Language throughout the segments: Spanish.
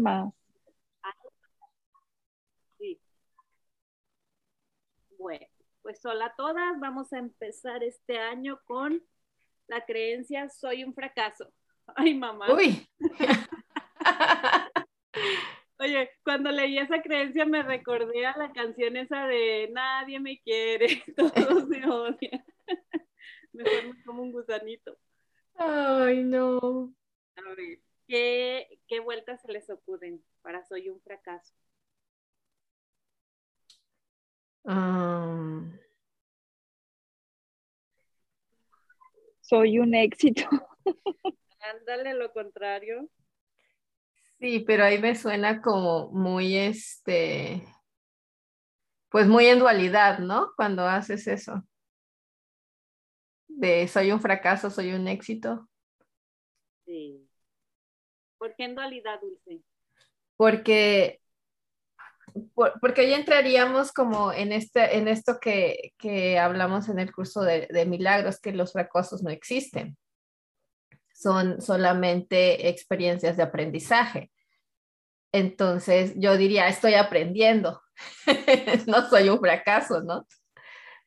más. Sí. Bueno, pues hola a todas. Vamos a empezar este año con la creencia soy un fracaso. Ay, mamá. Uy. Oye, cuando leí esa creencia me recordé a la canción esa de Nadie me quiere, todos me odian. Me como un gusanito. Ay, no. A ver, ¿qué, ¿qué vueltas se les ocurren para soy un fracaso? Um, Soy un éxito. Ándale, lo contrario. sí, pero ahí me suena como muy este, pues muy en dualidad, ¿no? Cuando haces eso. De soy un fracaso, soy un éxito. Sí. ¿Por qué en dualidad, Dulce? porque, por- porque hoy entraríamos como en, este, en esto que, que hablamos en el curso de, de milagros, que los fracasos no existen. Son solamente experiencias de aprendizaje. Entonces, yo diría, estoy aprendiendo. no soy un fracaso, ¿no? ¿O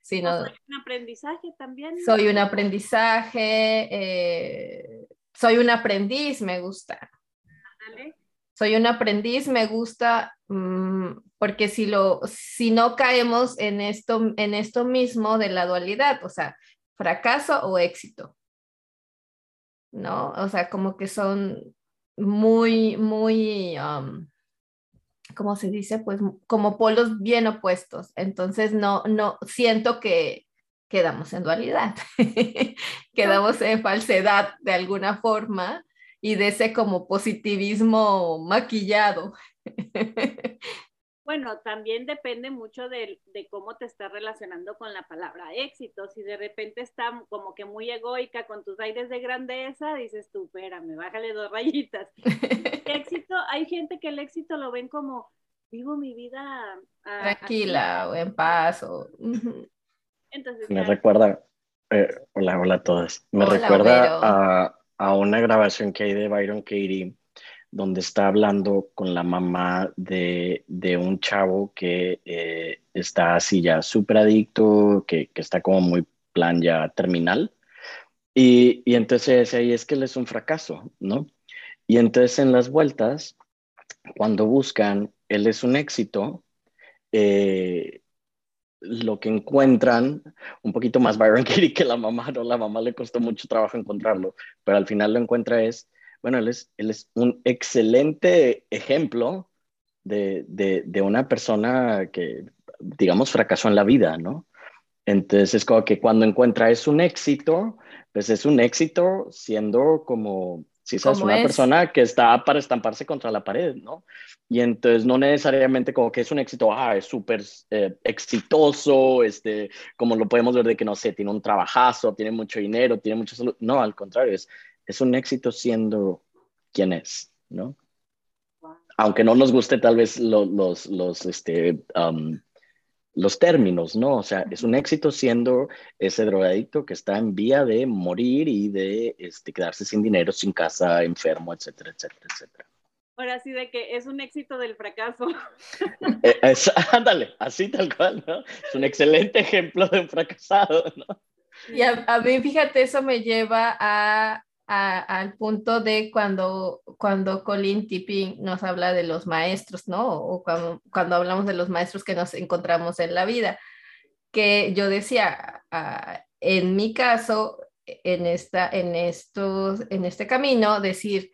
Sino soy un aprendizaje también? soy un aprendizaje, eh, soy un aprendiz, me gusta Soy un aprendiz, me gusta, mm, porque si, lo, si no caemos en esto, en esto mismo de la dualidad, o sea, fracaso o éxito, ¿no? O sea, como que son muy, muy, um, ¿cómo se dice? Pues como polos bien opuestos. Entonces, no, no, siento que quedamos en dualidad, quedamos en falsedad de alguna forma y de ese como positivismo maquillado. Bueno, también depende mucho de, de cómo te estás relacionando con la palabra éxito. Si de repente está como que muy egoica con tus aires de grandeza, dices tú, espérame, bájale dos rayitas. éxito, hay gente que el éxito lo ven como vivo mi vida ah, Tranquila o en paz. O... Entonces, Me ya, recuerda, eh, hola, hola a todas. Me Hola, recuerda Homero. a, a una grabación que hay de Byron Katie, donde está hablando con la mamá de, de un chavo que eh, está así ya súper adicto, que, que está como muy plan ya terminal. Y, y entonces ahí es que él es un fracaso, ¿no? Y entonces en las vueltas, cuando buscan, él es un éxito, eh, lo que encuentran, un poquito más Byron Katie que la mamá, ¿no? La mamá le costó mucho trabajo encontrarlo, pero al final lo encuentra es, bueno, él es, él es un excelente ejemplo de, de, de una persona que, digamos, fracasó en la vida, ¿no? Entonces es como que cuando encuentra es un éxito, pues es un éxito siendo como, si sabes, una es. persona que está para estamparse contra la pared, ¿no? Y entonces no necesariamente como que es un éxito, ah, es súper eh, exitoso, este, como lo podemos ver de que, no sé, tiene un trabajazo, tiene mucho dinero, tiene mucha salud. No, al contrario, es, es un éxito siendo quien es, ¿no? wow. Aunque no nos guste tal vez lo- los, los, este, um, los términos, ¿no? O sea, es un éxito siendo ese drogadicto que está en vía de morir y de este, quedarse sin dinero, sin casa, enfermo, etcétera, etcétera, etcétera. Ahora sí de que es un éxito del fracaso. Eh, es- ándale, así tal cual, ¿no? Es un excelente ejemplo de un fracasado, ¿no? Y a, a mí, fíjate, eso me lleva a, al punto de cuando, cuando Colin Tipping nos habla de los maestros, ¿no? O cuando, cuando hablamos de los maestros que nos encontramos en la vida, que yo decía, en mi caso, en, esta, en, estos, en este camino, decir,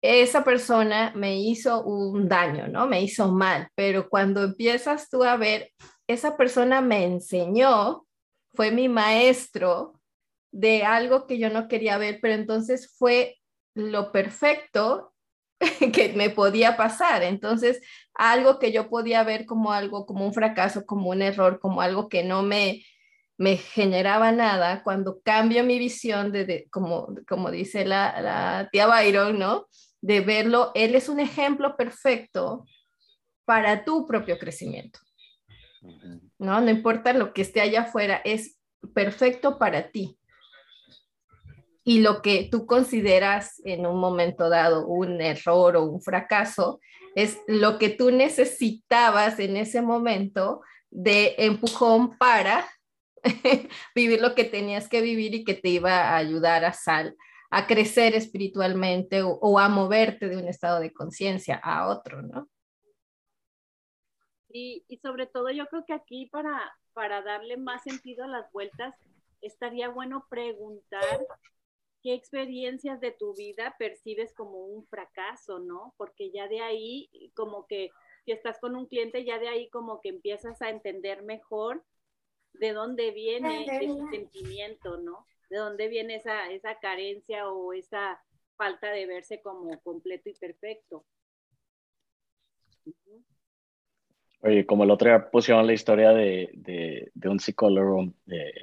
esa persona me hizo un daño, ¿no? Me hizo mal, pero cuando empiezas tú a ver, esa persona me enseñó, fue mi maestro de algo que yo no quería ver, pero entonces fue lo perfecto que me podía pasar. Entonces, algo que yo podía ver como algo, como un fracaso, como un error, como algo que no me, me generaba nada, cuando cambio mi visión de, de como, como dice la, la tía Byron, ¿no? De verlo, él es un ejemplo perfecto para tu propio crecimiento. ¿no? No importa lo que esté allá afuera, es perfecto para ti. Y lo que tú consideras en un momento dado un error o un fracaso es lo que tú necesitabas en ese momento de empujón para vivir lo que tenías que vivir y que te iba a ayudar a sal a crecer espiritualmente o, a moverte de un estado de conciencia a otro, ¿no? Y, y, sobre todo yo creo que aquí para, para darle más sentido a las vueltas, estaría bueno preguntar qué experiencias de tu vida percibes como un fracaso, ¿no? Porque ya de ahí, como que si estás con un cliente, ya de ahí como que empiezas a entender mejor de dónde viene ese sentimiento, ¿no? De dónde viene esa, esa carencia o esa falta de verse como completo y perfecto. Oye, como el otro día pusieron la historia de, de, de un psicólogo,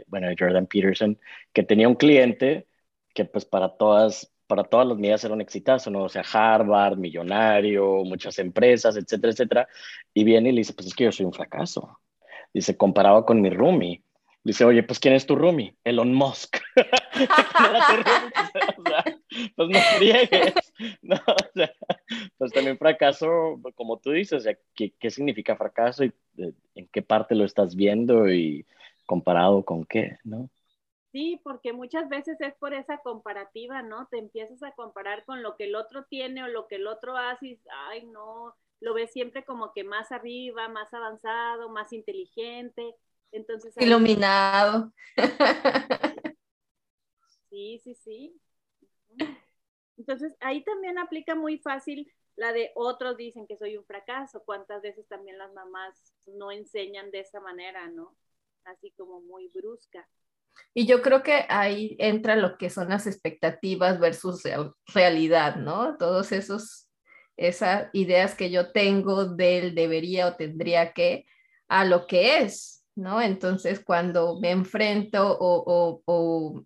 bueno, Jordan Peterson, que tenía un cliente que pues para todas, para todas las medidas era un exitazo, ¿no? O sea, Harvard, millonario, muchas empresas, etcétera, etcétera. Y viene y le dice, pues es que yo soy un fracaso. Dice, comparado con mi roomie. Dice, oye, pues ¿quién es tu roomie? Elon Musk. pues no friegues. No, o sea, pues también fracaso, como tú dices, o sea, ¿qué, ¿qué, significa fracaso y en qué parte lo estás viendo y comparado con qué, ¿no? Sí, porque muchas veces es por esa comparativa, ¿no? Te empiezas a comparar con lo que el otro tiene o lo que el otro hace y, ay, no, lo ves siempre como que más arriba, más avanzado, más inteligente. Entonces, Iluminado. Sí, sí, sí. Entonces, ahí también aplica muy fácil la de otros dicen que soy un fracaso. ¿Cuántas veces también las mamás no enseñan de esa manera, ¿no? Así como muy brusca. Y yo creo que ahí entra lo que son las expectativas versus realidad, ¿no? Todos esos, esas ideas que yo tengo del debería o tendría que a lo que es, ¿no? Entonces, cuando me enfrento o, o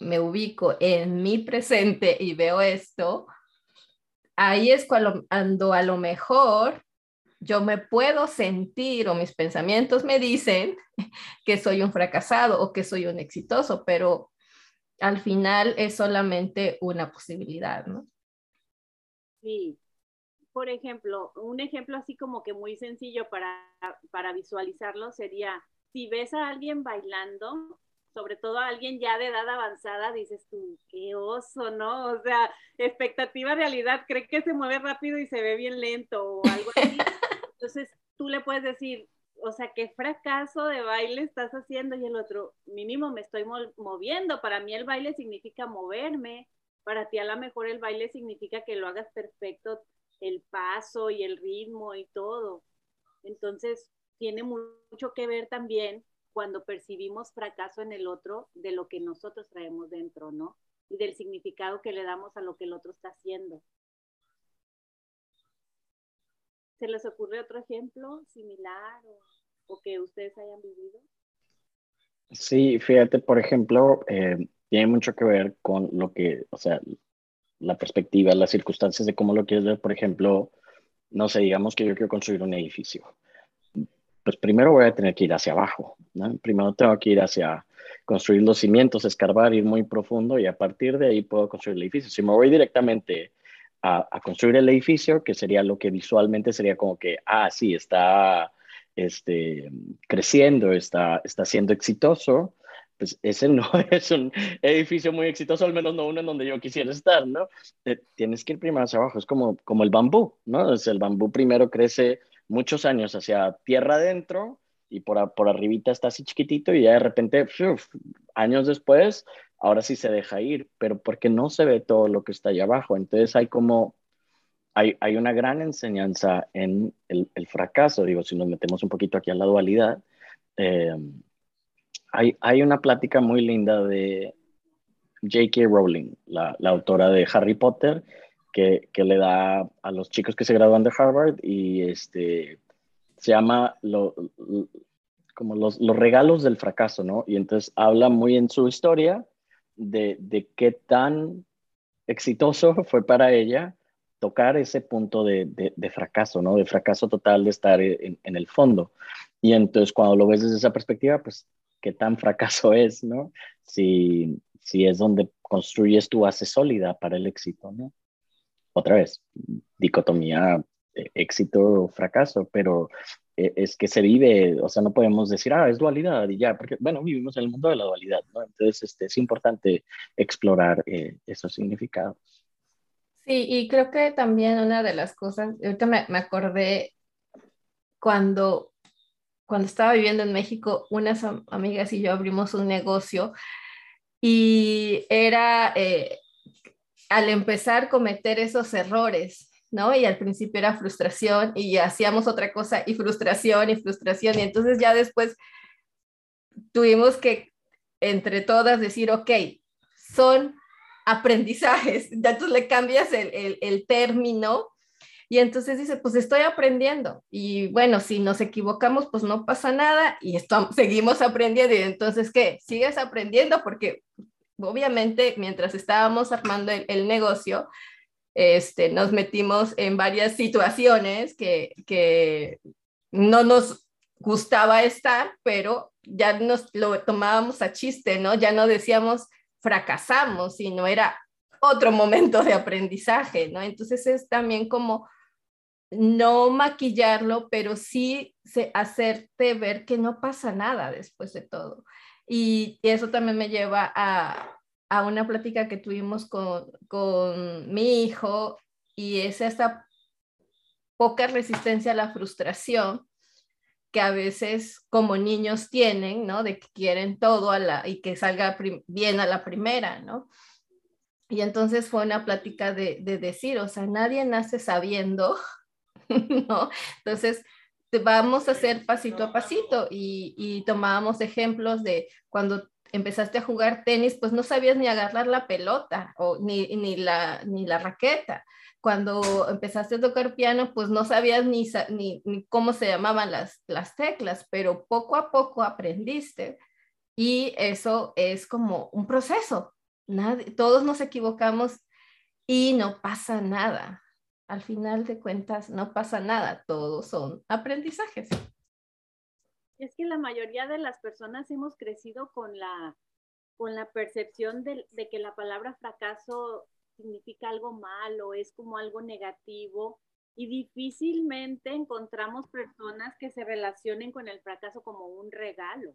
me ubico en mi presente y veo esto, ahí es cuando a lo mejor yo me puedo sentir o mis pensamientos me dicen que soy un fracasado o que soy un exitoso, pero al final es solamente una posibilidad, ¿no? Sí. Por ejemplo, un ejemplo así como que muy sencillo para, para visualizarlo sería, si ves a alguien bailando, sobre todo a alguien ya de edad avanzada, dices tú, qué oso, ¿no? O sea, expectativa realidad, cree que se mueve rápido y se ve bien lento o algo así. Entonces, tú le puedes decir, o sea, qué fracaso de baile estás haciendo y el otro, mínimo me estoy moviendo. Para mí el baile significa moverme, para ti a lo mejor el baile significa que lo hagas perfecto, el paso y el ritmo y todo. Entonces, tiene mucho que ver también cuando percibimos fracaso en el otro de lo que nosotros traemos dentro, ¿no? Y del significado que le damos a lo que el otro está haciendo. ¿Se les ocurre otro ejemplo similar o, que ustedes hayan vivido? Sí, fíjate, por ejemplo, eh, tiene mucho que ver con lo que, o sea, la perspectiva, las circunstancias de cómo lo quieres ver. Por ejemplo, no sé, digamos que yo quiero construir un edificio. Pues primero voy a tener que ir hacia abajo, ¿no? Primero tengo que ir hacia construir los cimientos, escarbar, ir muy profundo y a partir de ahí puedo construir el edificio. Si me voy directamente a, construir el edificio, que sería lo que visualmente sería como que, ah, sí, está este, creciendo, está, está siendo exitoso, pues ese no es un edificio muy exitoso, al menos no uno en donde yo quisiera estar, ¿no? Tienes que ir primero hacia abajo, es como, como el bambú, ¿no? Es el bambú primero crece muchos años hacia tierra adentro y por, por arribita está así chiquitito y ya de repente, años después, ahora sí se deja ir, pero porque no se ve todo lo que está allá abajo. Entonces hay como, hay, hay una gran enseñanza en el, el, fracaso, digo, si nos metemos un poquito aquí a la dualidad, eh, hay, hay, una plática muy linda de J.K. Rowling, la, la, autora de Harry Potter, que, que, le da a los chicos que se gradúan de Harvard y este, se llama lo, como los, los regalos del fracaso, ¿no? Y entonces habla muy en su historia de, qué tan exitoso fue para ella tocar ese punto de, fracaso, ¿no? De fracaso total de estar en, el fondo. Y entonces cuando lo ves desde esa perspectiva, pues, ¿qué tan fracaso es, ¿no? Si, si es donde construyes tu base sólida para el éxito, ¿no? Otra vez, dicotomía eh, éxito fracaso, pero es que se vive, o sea, no podemos decir, ah, es dualidad y ya, porque, bueno, vivimos en el mundo de la dualidad, ¿no? Entonces, este, es importante explorar eh, esos significados. Sí, y creo que también una de las cosas, ahorita me, me acordé cuando, cuando estaba viviendo en México, unas amigas y yo abrimos un negocio y era al empezar a cometer esos errores ¿no? Y al principio era frustración y hacíamos otra cosa y frustración y frustración. Y entonces ya después tuvimos que entre todas decir, ok, son aprendizajes. Entonces le cambias el, el, término y entonces dice, pues estoy aprendiendo. Y bueno, si nos equivocamos, pues no pasa nada y estamos, seguimos aprendiendo. Y entonces, ¿qué? Sigues aprendiendo porque obviamente mientras estábamos armando el, el negocio, este, nos metimos en varias situaciones que, que no nos gustaba estar, pero ya nos lo tomábamos a chiste, ¿no? Ya no decíamos fracasamos, sino era otro momento de aprendizaje, ¿no? Entonces es también como no maquillarlo, pero sí hacerte ver que no pasa nada después de todo. Y eso también me lleva a, a una plática que tuvimos con, con mi hijo y es esa poca resistencia a la frustración que a veces como niños tienen, ¿no? De que quieren todo a la, y que salga bien a la primera, ¿no? Y entonces fue una plática de, de decir, o sea, nadie nace sabiendo, ¿no? Entonces, vamos a hacer pasito a pasito y, y tomábamos ejemplos de cuando empezaste a jugar tenis, pues no sabías ni agarrar la pelota o ni, ni, la, ni la raqueta. Cuando empezaste a tocar piano, pues no sabías ni, ni, ni cómo se llamaban las, las teclas, pero poco a poco aprendiste y eso es como un proceso. Nadie, todos nos equivocamos y no pasa nada. Al final de cuentas, no pasa nada, todos son aprendizajes es que la mayoría de las personas hemos crecido con la, con la percepción de, que la palabra fracaso significa algo malo, es como algo negativo y difícilmente encontramos personas que se relacionen con el fracaso como un regalo.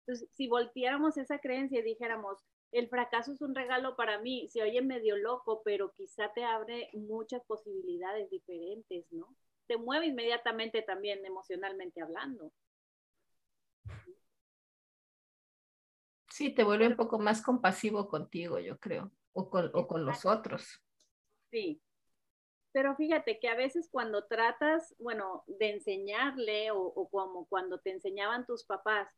Entonces, si volteáramos esa creencia y dijéramos, el fracaso es un regalo para mí, se oye medio loco, pero quizá te abre muchas posibilidades diferentes, ¿no? Te mueve inmediatamente también emocionalmente hablando. Sí, te vuelve un poco más compasivo contigo, yo creo, o con, o con los otros. Sí, pero fíjate que a veces cuando tratas, bueno, de enseñarle o, o, como cuando te enseñaban tus papás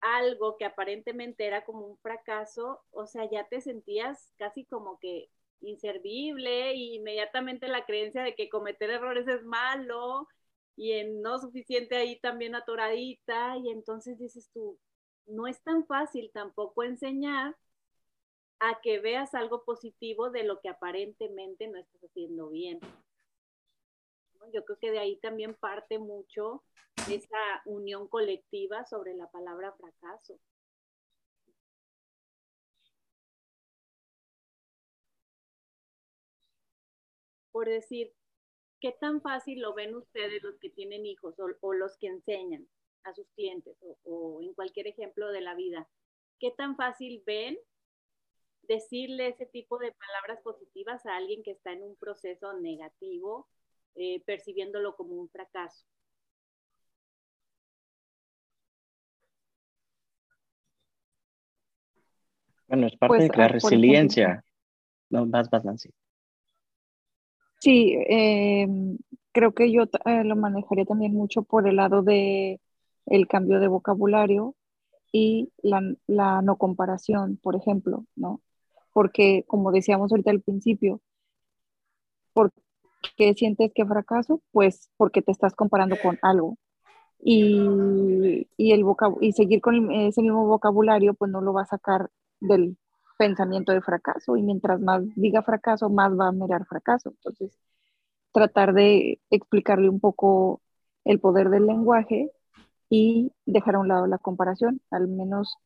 algo que aparentemente era como un fracaso, o sea, ya te sentías casi como que inservible y inmediatamente la creencia de que cometer errores es malo y en no suficiente ahí también atoradita y entonces dices tú, no es tan fácil tampoco enseñar a que veas algo positivo de lo que aparentemente no estás haciendo bien. Yo creo que de ahí también parte mucho esa unión colectiva sobre la palabra fracaso. Por decir, ¿qué tan fácil lo ven ustedes los que tienen hijos o, los que enseñan a sus clientes o, en cualquier ejemplo de la vida? ¿Qué tan fácil ven decirle ese tipo de palabras positivas a alguien que está en un proceso negativo, eh, percibiéndolo como un fracaso? Bueno, es parte pues, de la ah, resiliencia. no, vas, vas, Nancy. Sí, eh, creo que yo eh, lo manejaría también mucho por el lado de el cambio de vocabulario y la, no comparación, por ejemplo, ¿no? Porque, como decíamos ahorita al principio, ¿por qué sientes que fracaso? Pues porque te estás comparando con algo. Y, y, el y seguir con ese mismo vocabulario, pues no lo va a sacar del pensamiento de fracaso y mientras más diga fracaso, más va a mirar fracaso. Entonces, tratar de explicarle un poco el poder del lenguaje y dejar a un lado la comparación. Al menos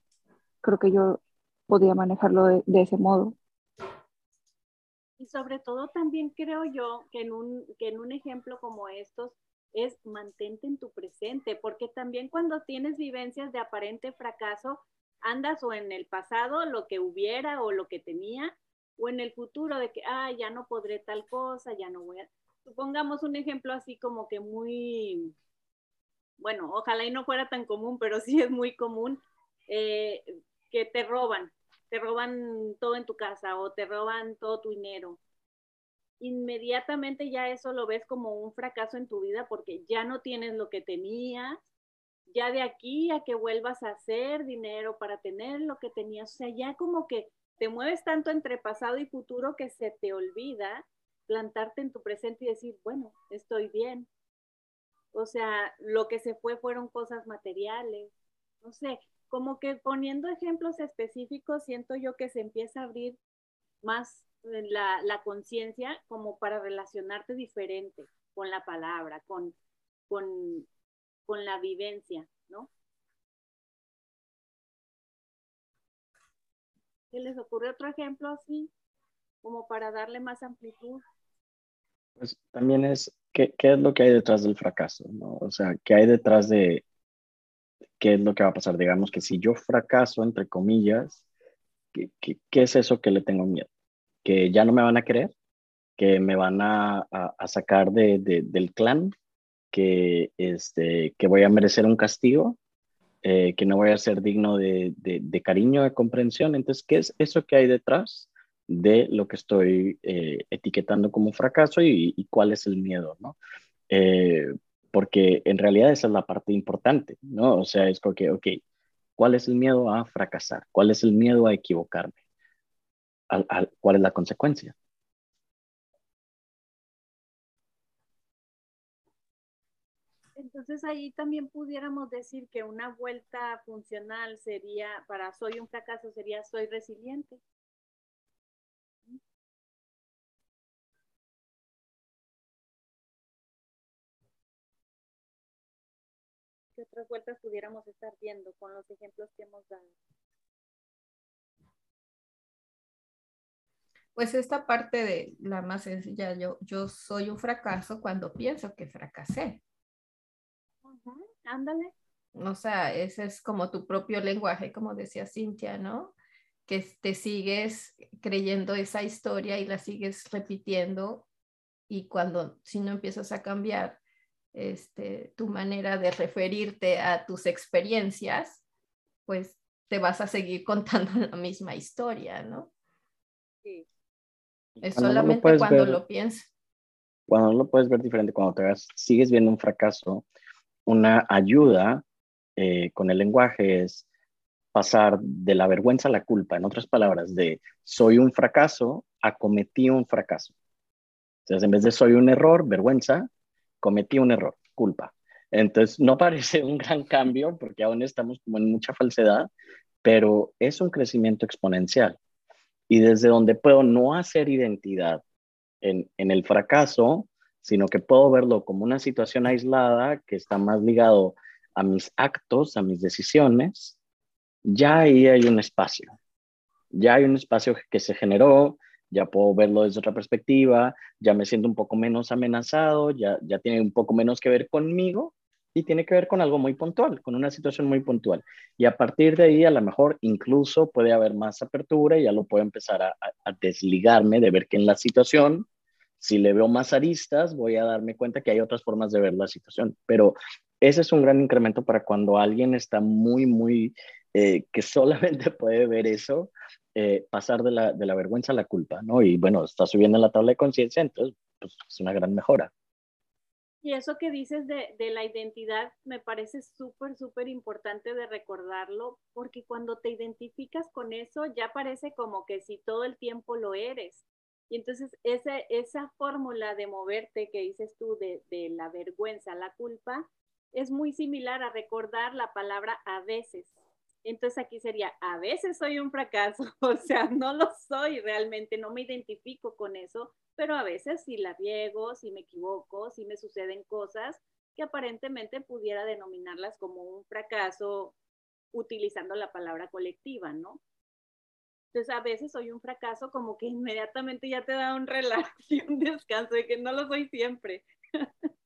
creo que yo podía manejarlo de, ese modo. Y sobre todo también creo yo que en un, que en un ejemplo como estos es mantente en tu presente, porque también cuando tienes vivencias de aparente fracaso, andas o en el pasado, lo que hubiera o lo que tenía, o en el futuro de que, ah, ya no podré tal cosa, ya no voy a... Supongamos un ejemplo así como que muy, bueno, ojalá y no fuera tan común, pero sí es muy común, eh, que te roban, te roban todo en tu casa o te roban todo tu dinero. Inmediatamente ya eso lo ves como un fracaso en tu vida porque ya no tienes lo que tenías, ya de aquí a que vuelvas a hacer dinero para tener lo que tenías, o sea, ya como que te mueves tanto entre pasado y futuro que se te olvida plantarte en tu presente y decir, bueno, estoy bien. O sea, lo que se fue fueron cosas materiales. No sé, como que poniendo ejemplos específicos, siento yo que se empieza a abrir más la, la conciencia como para relacionarte diferente con la palabra, con, con, con la vivencia, ¿no? ¿Qué les ocurre otro ejemplo así, como para darle más amplitud? Pues también es, ¿qué, ¿qué, es lo que hay detrás del fracaso? ¿no? O sea, ¿qué hay detrás de qué es lo que va a pasar? Digamos que si yo fracaso, entre comillas, ¿qué, es eso que le tengo miedo? ¿Que ya no me van a querer? ¿Que me van a, sacar de, del clan? ¿Que, este, ¿Que voy a merecer un castigo? Eh, que no voy a ser digno de, de, cariño, de comprensión. Entonces, ¿qué es eso que hay detrás de lo que estoy eh, etiquetando como fracaso y, cuál es el miedo? ¿no? Eh, porque en realidad esa es la parte importante, ¿no? O sea, es como que, ok, ¿cuál es el miedo a fracasar? ¿Cuál es el miedo a equivocarme? ¿Cuál es la consecuencia? Entonces ahí también pudiéramos decir que una vuelta funcional sería, para soy un fracaso, sería soy resiliente. ¿Qué otras vueltas pudiéramos estar viendo con los ejemplos que hemos dado? Pues esta parte de la más sencilla, yo, yo soy un fracaso cuando pienso que fracasé ándale. O sea, ese es como tu propio lenguaje, como decía Cintia, ¿no? Que te sigues creyendo esa historia y la sigues repitiendo y cuando, si no empiezas a cambiar este, tu manera de referirte a tus experiencias, pues te vas a seguir contando la misma historia, ¿no? Sí. Es solamente cuando lo piensas. Cuando lo puedes ver diferente, cuando te sigues viendo un fracaso, una ayuda eh, con el lenguaje es pasar de la vergüenza a la culpa, en otras palabras, de soy un fracaso a cometí un fracaso. Entonces, en vez de soy un error, vergüenza, cometí un error, culpa. Entonces, no parece un gran cambio porque aún estamos como en mucha falsedad, pero es un crecimiento exponencial. Y desde donde puedo no hacer identidad en, en el fracaso, sino que puedo verlo como una situación aislada que está más ligado a mis actos, a mis decisiones, ya ahí hay un espacio. Ya hay un espacio que se generó, ya puedo verlo desde otra perspectiva, ya me siento un poco menos amenazado, ya, ya tiene un poco menos que ver conmigo y tiene que ver con algo muy puntual, con una situación muy puntual. Y a partir de ahí, a lo mejor incluso puede haber más apertura y ya lo puedo empezar a, a desligarme de ver que en la situación si le veo más aristas, voy a darme cuenta que hay otras formas de ver la situación. Pero ese es un gran incremento para cuando alguien está muy, muy, eh, que solamente puede ver eso, eh, pasar de la, de la vergüenza a la culpa, ¿no? Y bueno, está subiendo en la tabla de conciencia, entonces, pues es una gran mejora. Y eso que dices de, de la identidad me parece súper, súper importante de recordarlo, porque cuando te identificas con eso, ya parece como que si todo el tiempo lo eres. Y entonces esa, esa fórmula de moverte que dices tú de, de la vergüenza, la culpa, es muy similar a recordar la palabra a veces. Entonces aquí sería, a veces soy un fracaso, o sea, no lo soy realmente, no me identifico con eso, pero a veces sí la riego, sí me equivoco, sí me suceden cosas que aparentemente pudiera denominarlas como un fracaso utilizando la palabra colectiva, ¿no? Entonces a veces soy un fracaso como que inmediatamente ya te da un relax y un descanso de que no lo soy siempre.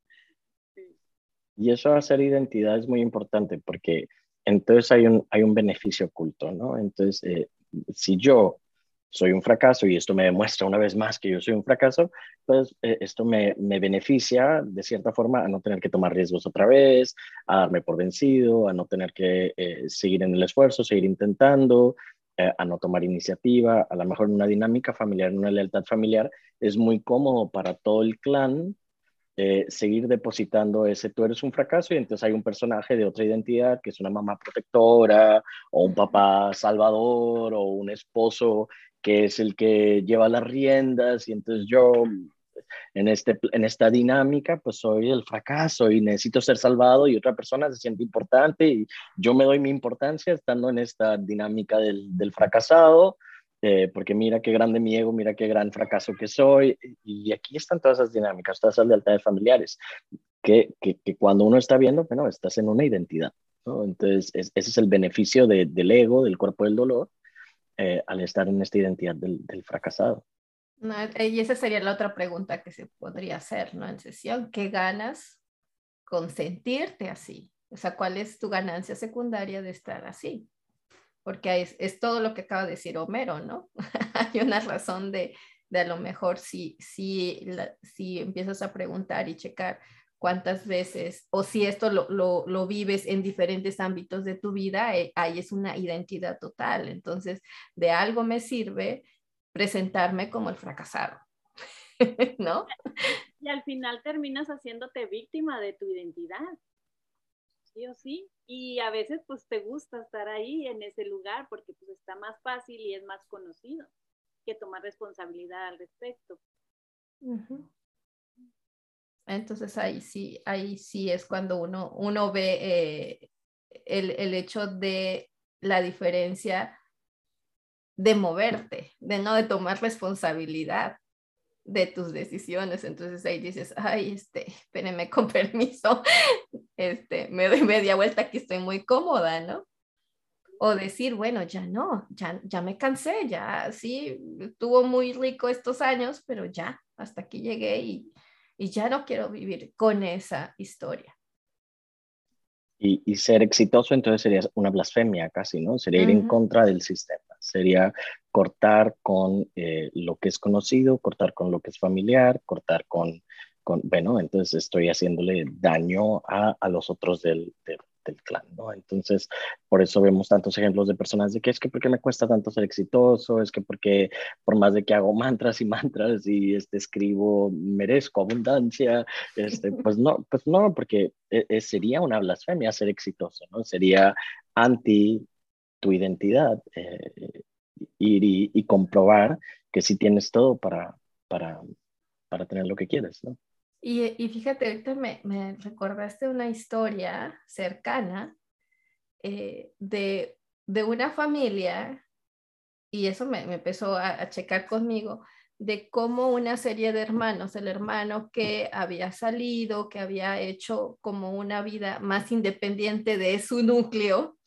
Y eso hacer identidad es muy importante porque entonces hay un, hay un beneficio oculto, ¿no? Entonces, eh, si yo soy un fracaso y esto me demuestra una vez más que yo soy un fracaso, pues eh, esto me, me, beneficia de cierta forma a no tener que tomar riesgos otra vez, a darme por vencido, a no tener que eh, seguir en el esfuerzo, seguir intentando, eh, a no tomar iniciativa. A lo mejor en una dinámica familiar, en una lealtad familiar, es muy cómodo para todo el clan seguir depositando ese tú eres un fracaso y entonces hay un personaje de otra identidad que es una mamá protectora o un papá salvador o un esposo que es el que lleva las riendas y entonces yo en, este, en esta dinámica pues soy el fracaso y necesito ser salvado y otra persona se siente importante y yo me doy mi importancia estando en esta dinámica del, del fracasado. Eh, porque mira qué grande mi ego, mira qué gran fracaso que soy. Y aquí están todas esas dinámicas, todas esas lealtades familiares, que, que, que cuando uno está viendo, bueno, estás en una identidad. ¿no? Entonces, ese es el beneficio de, del ego, del cuerpo del dolor, eh, al estar en esta identidad del, fracasado. Eh, y esa sería la otra pregunta que se podría hacer, ¿no? En sesión, ¿qué ganas con sentirte así? O sea, ¿cuál es tu ganancia secundaria de estar así? Porque es, es todo lo que acaba de decir Homero, ¿no? Hay una razón de, de a lo mejor si, si, si empiezas a preguntar y checar cuántas veces, o si esto lo, lo, lo, vives en diferentes ámbitos de tu vida, eh, ahí es una identidad total. Entonces, de algo me sirve presentarme como el fracasado, ¿no? Y al final terminas haciéndote víctima de tu identidad, sí o sí. Y a veces pues te gusta estar ahí en ese lugar porque pues está más fácil y es más conocido que tomar responsabilidad al respecto. Entonces ahí sí, ahí sí es cuando uno, uno ve eh, el, el, hecho de la diferencia de moverte, de no de tomar responsabilidad de tus decisiones. Entonces ahí dices, ay, este, espérenme con permiso, este, me doy media vuelta aquí estoy muy cómoda, ¿no? O decir, bueno, ya no, ya, ya me cansé, ya sí, estuvo muy rico estos años, pero ya, hasta aquí llegué y, y ya no quiero vivir con esa historia. Y, y, ser exitoso entonces sería una blasfemia casi, ¿no? Sería ir en contra del sistema, sería cortar con eh, lo que es conocido, cortar con lo que es familiar, cortar con, con bueno, entonces estoy haciéndole daño a, a los otros del, del, del clan, ¿no? Entonces, por eso vemos tantos ejemplos de personas de que es que porque me cuesta tanto ser exitoso, es que porque por más de que hago mantras y mantras y este, escribo, merezco abundancia, este, pues no, pues no, porque e, e, sería una blasfemia ser exitoso, ¿no? Sería anti tu identidad, eh, ir y, y, comprobar que sí tienes todo para, para, para tener lo que quieres, ¿no? Y, fíjate, ahorita me, me, recordaste una historia cercana eh, de, de, una familia, y eso me, me empezó a, a, checar conmigo, de cómo una serie de hermanos, el hermano que había salido, que había hecho como una vida más independiente de su núcleo,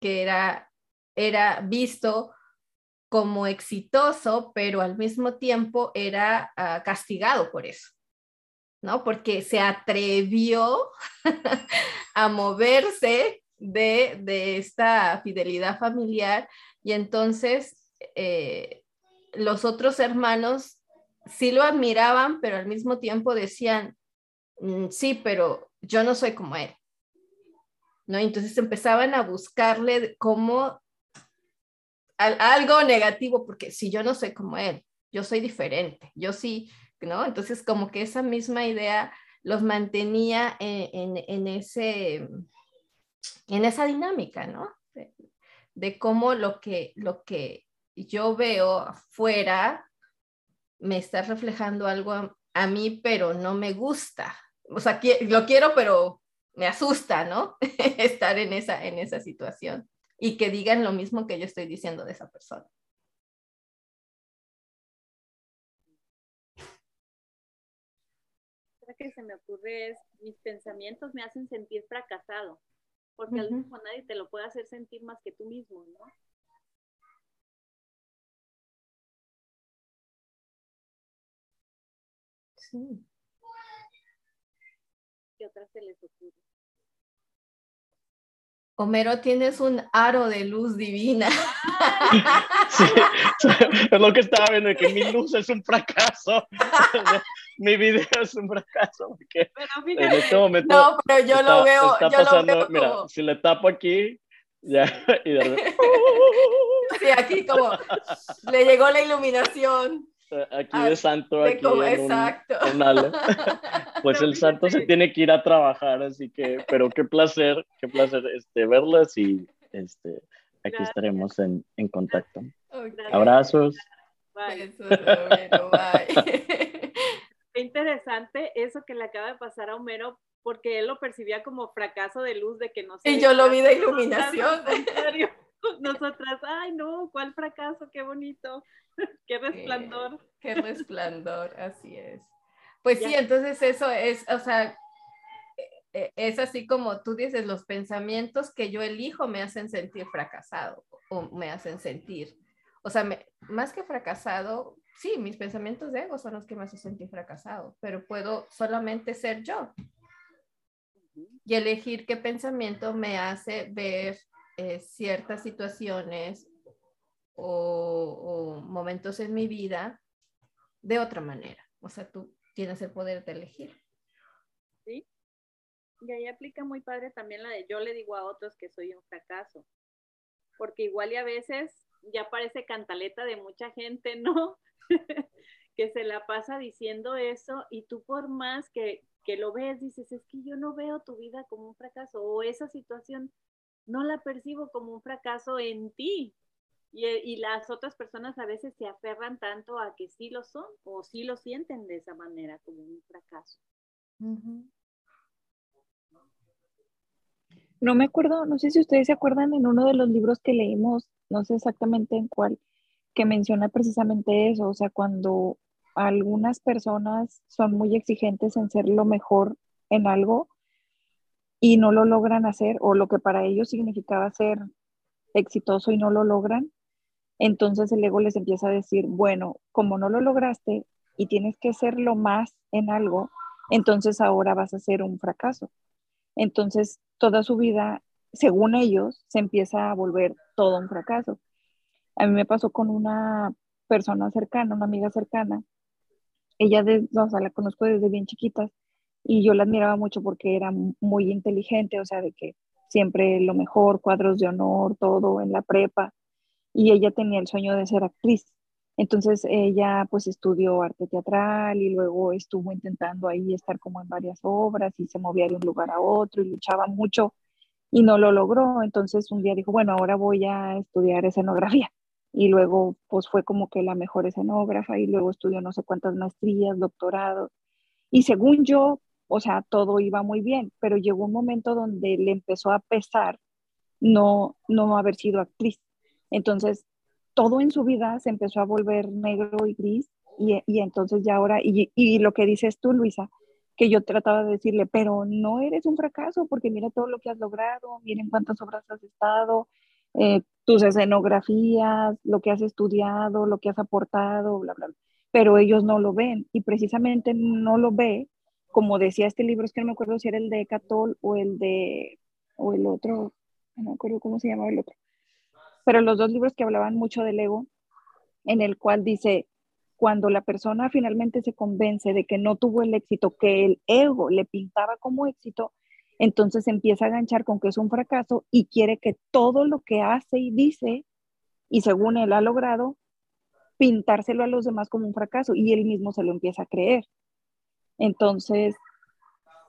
que era, era visto como exitoso, pero al mismo tiempo era uh, castigado por eso. ¿no? Porque se atrevió a moverse de, esta fidelidad familiar y entonces eh, los otros hermanos sí lo admiraban, pero al mismo tiempo decían, mm, sí, pero yo no soy como él. ¿No? Entonces empezaban a buscarle algo negativo, porque si yo no soy como él, yo soy diferente, yo sí, ¿no? Entonces, como que esa misma idea los mantenía en, ese, en esa dinámica, ¿no? De, cómo lo que, lo que yo veo afuera me está reflejando algo a, mí, pero no me gusta. O sea, lo quiero, pero me asusta, ¿no? Estar en esa, en esa situación y que digan lo mismo que yo estoy diciendo de esa persona. que se me ocurre es, mis pensamientos me hacen sentir fracasado, porque al mismo nadie te lo puede hacer sentir más que tú mismo, ¿no? Sí. ¿Qué otra se les ocurre? Homero, tienes un aro de luz divina. Sí, es lo que estaba viendo, que mi luz es un fracaso. mi video es un fracaso. Porque en este momento no, pero yo lo veo. Está yo pasando, lo veo mira, como... si le tapo aquí, ya, y de Sí, aquí como le llegó la iluminación. Aquí Ah, de santo, de aquí en un- exacto. un halo. Pues el santo se tiene que ir a trabajar, así que, pero qué placer, qué placer este, verlas y este, aquí Gracias. estaremos en, en contacto. Abrazos. Bye. Besos, Homero, bye. Qué interesante eso que le acaba de pasar a Homero, porque él lo percibía como fracaso de luz de que no se Y yo lo vi de iluminación. Nosotras, ay no, cuál fracaso, qué bonito, qué resplandor. Qué resplandor, así es. Pues sí, Ya. entonces eso es, o sea, e- es así como tú dices, los pensamientos que yo elijo me hacen sentir fracasado o me hacen sentir, o sea, me- más que fracasado, sí, mis pensamientos de ego son los que me hacen sentir fracasado, pero puedo solamente ser yo y elegir qué pensamiento me hace ver eh, ciertas situaciones o, o momentos en mi vida de otra manera. O sea, tú tienes el poder de elegir. Y ahí aplica muy padre también la de yo le digo a otros que soy un fracaso. Porque igual y a veces ya parece cantaleta de mucha gente, ¿no? que se la pasa diciendo eso y tú por más que, que lo ves, dices, es que yo no veo tu vida como un fracaso o esa situación no la percibo como un fracaso en ti. Y, y las otras personas a veces se aferran tanto a que sí lo son o sí lo sienten de esa manera como un fracaso. No me acuerdo, no sé si ustedes se acuerdan en uno de los libros que leímos, no sé exactamente en cuál, que menciona precisamente eso, o sea, cuando algunas personas son muy exigentes en ser lo mejor en algo y no lo logran hacer, o lo que para ellos significaba ser exitoso y no lo logran, entonces el ego les empieza a decir, bueno, como no lo lograste y tienes que ser lo más en algo, entonces ahora vas a ser un fracaso. Entonces, toda su vida, según ellos, se empieza a volver todo un fracaso. A mí me pasó con una persona cercana, una amiga cercana. Ella, de, o sea, la conozco desde bien chiquitas y yo la admiraba mucho porque era muy inteligente, o sea, de que siempre lo mejor, cuadros de honor, todo en la prepa. Y ella tenía el sueño de ser actriz. Entonces ella pues estudió arte teatral y luego estuvo intentando ahí estar como en varias obras y se movía de un lugar a otro y luchaba mucho y no lo logró. Entonces un día dijo, bueno, ahora voy a estudiar escenografía. Y luego pues fue como que la mejor escenógrafa y luego estudió no sé cuántas maestrías, doctorados. Y según yo, o sea, todo iba muy bien, pero llegó un momento donde le empezó a pesar no, no haber sido actriz. Entonces todo en su vida se empezó a volver negro y gris y, y entonces ya ahora, y, y, lo que dices tú, Luisa, que yo trataba de decirle, pero no eres un fracaso porque mira todo lo que has logrado, miren cuántas obras has estado, eh, tus escenografías, lo que has estudiado, lo que has aportado, bla, bla, bla. Pero ellos no lo ven y precisamente no lo ve, como decía este libro, es que no me acuerdo si era el de Catol o el de, o el otro, no me acuerdo cómo se llamaba el otro pero los dos libros que hablaban mucho del ego, en el cual dice, cuando la persona finalmente se convence de que no tuvo el éxito que el ego le pintaba como éxito, entonces empieza a ganchar con que es un fracaso y quiere que todo lo que hace y dice, y según él ha logrado, pintárselo a los demás como un fracaso y él mismo se lo empieza a creer. Entonces,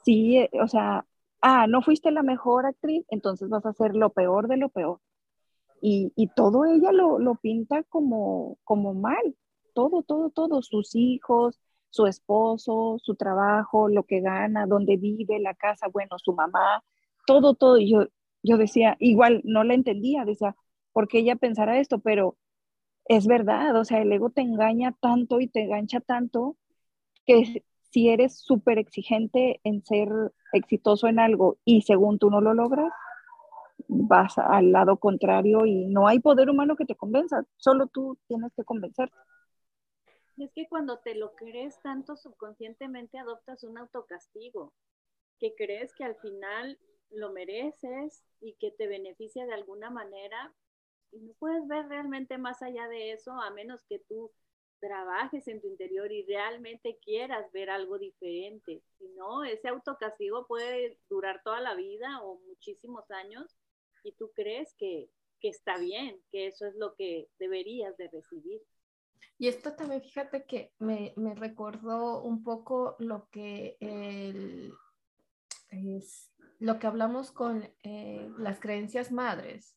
sí, o sea, ah, no fuiste la mejor actriz, entonces vas a ser lo peor de lo peor. Y, y, todo ella lo, lo pinta como, como mal, todo, todo, todo, sus hijos, su esposo, su trabajo, lo que gana, dónde vive, la casa, bueno, su mamá, todo, todo. Y yo, yo decía, igual no la entendía, decía, ¿por qué ella pensara esto? Pero es verdad, o sea, el ego te engaña tanto y te engancha tanto que si eres súper exigente en ser exitoso en algo y según tú no lo logras, vas al lado contrario y no hay poder humano que te convenza, solo tú tienes que convencer. Y es que cuando te lo crees tanto subconscientemente adoptas un autocastigo, que crees que al final lo mereces y que te beneficia de alguna manera y no puedes ver realmente más allá de eso a menos que tú trabajes en tu interior y realmente quieras ver algo diferente. Si no, ese autocastigo puede durar toda la vida o muchísimos años y tú crees que, que está bien, que eso es lo que deberías de recibir. Y esto también, fíjate que me, me recordó un poco lo que el, es, lo que hablamos con eh, las creencias madres,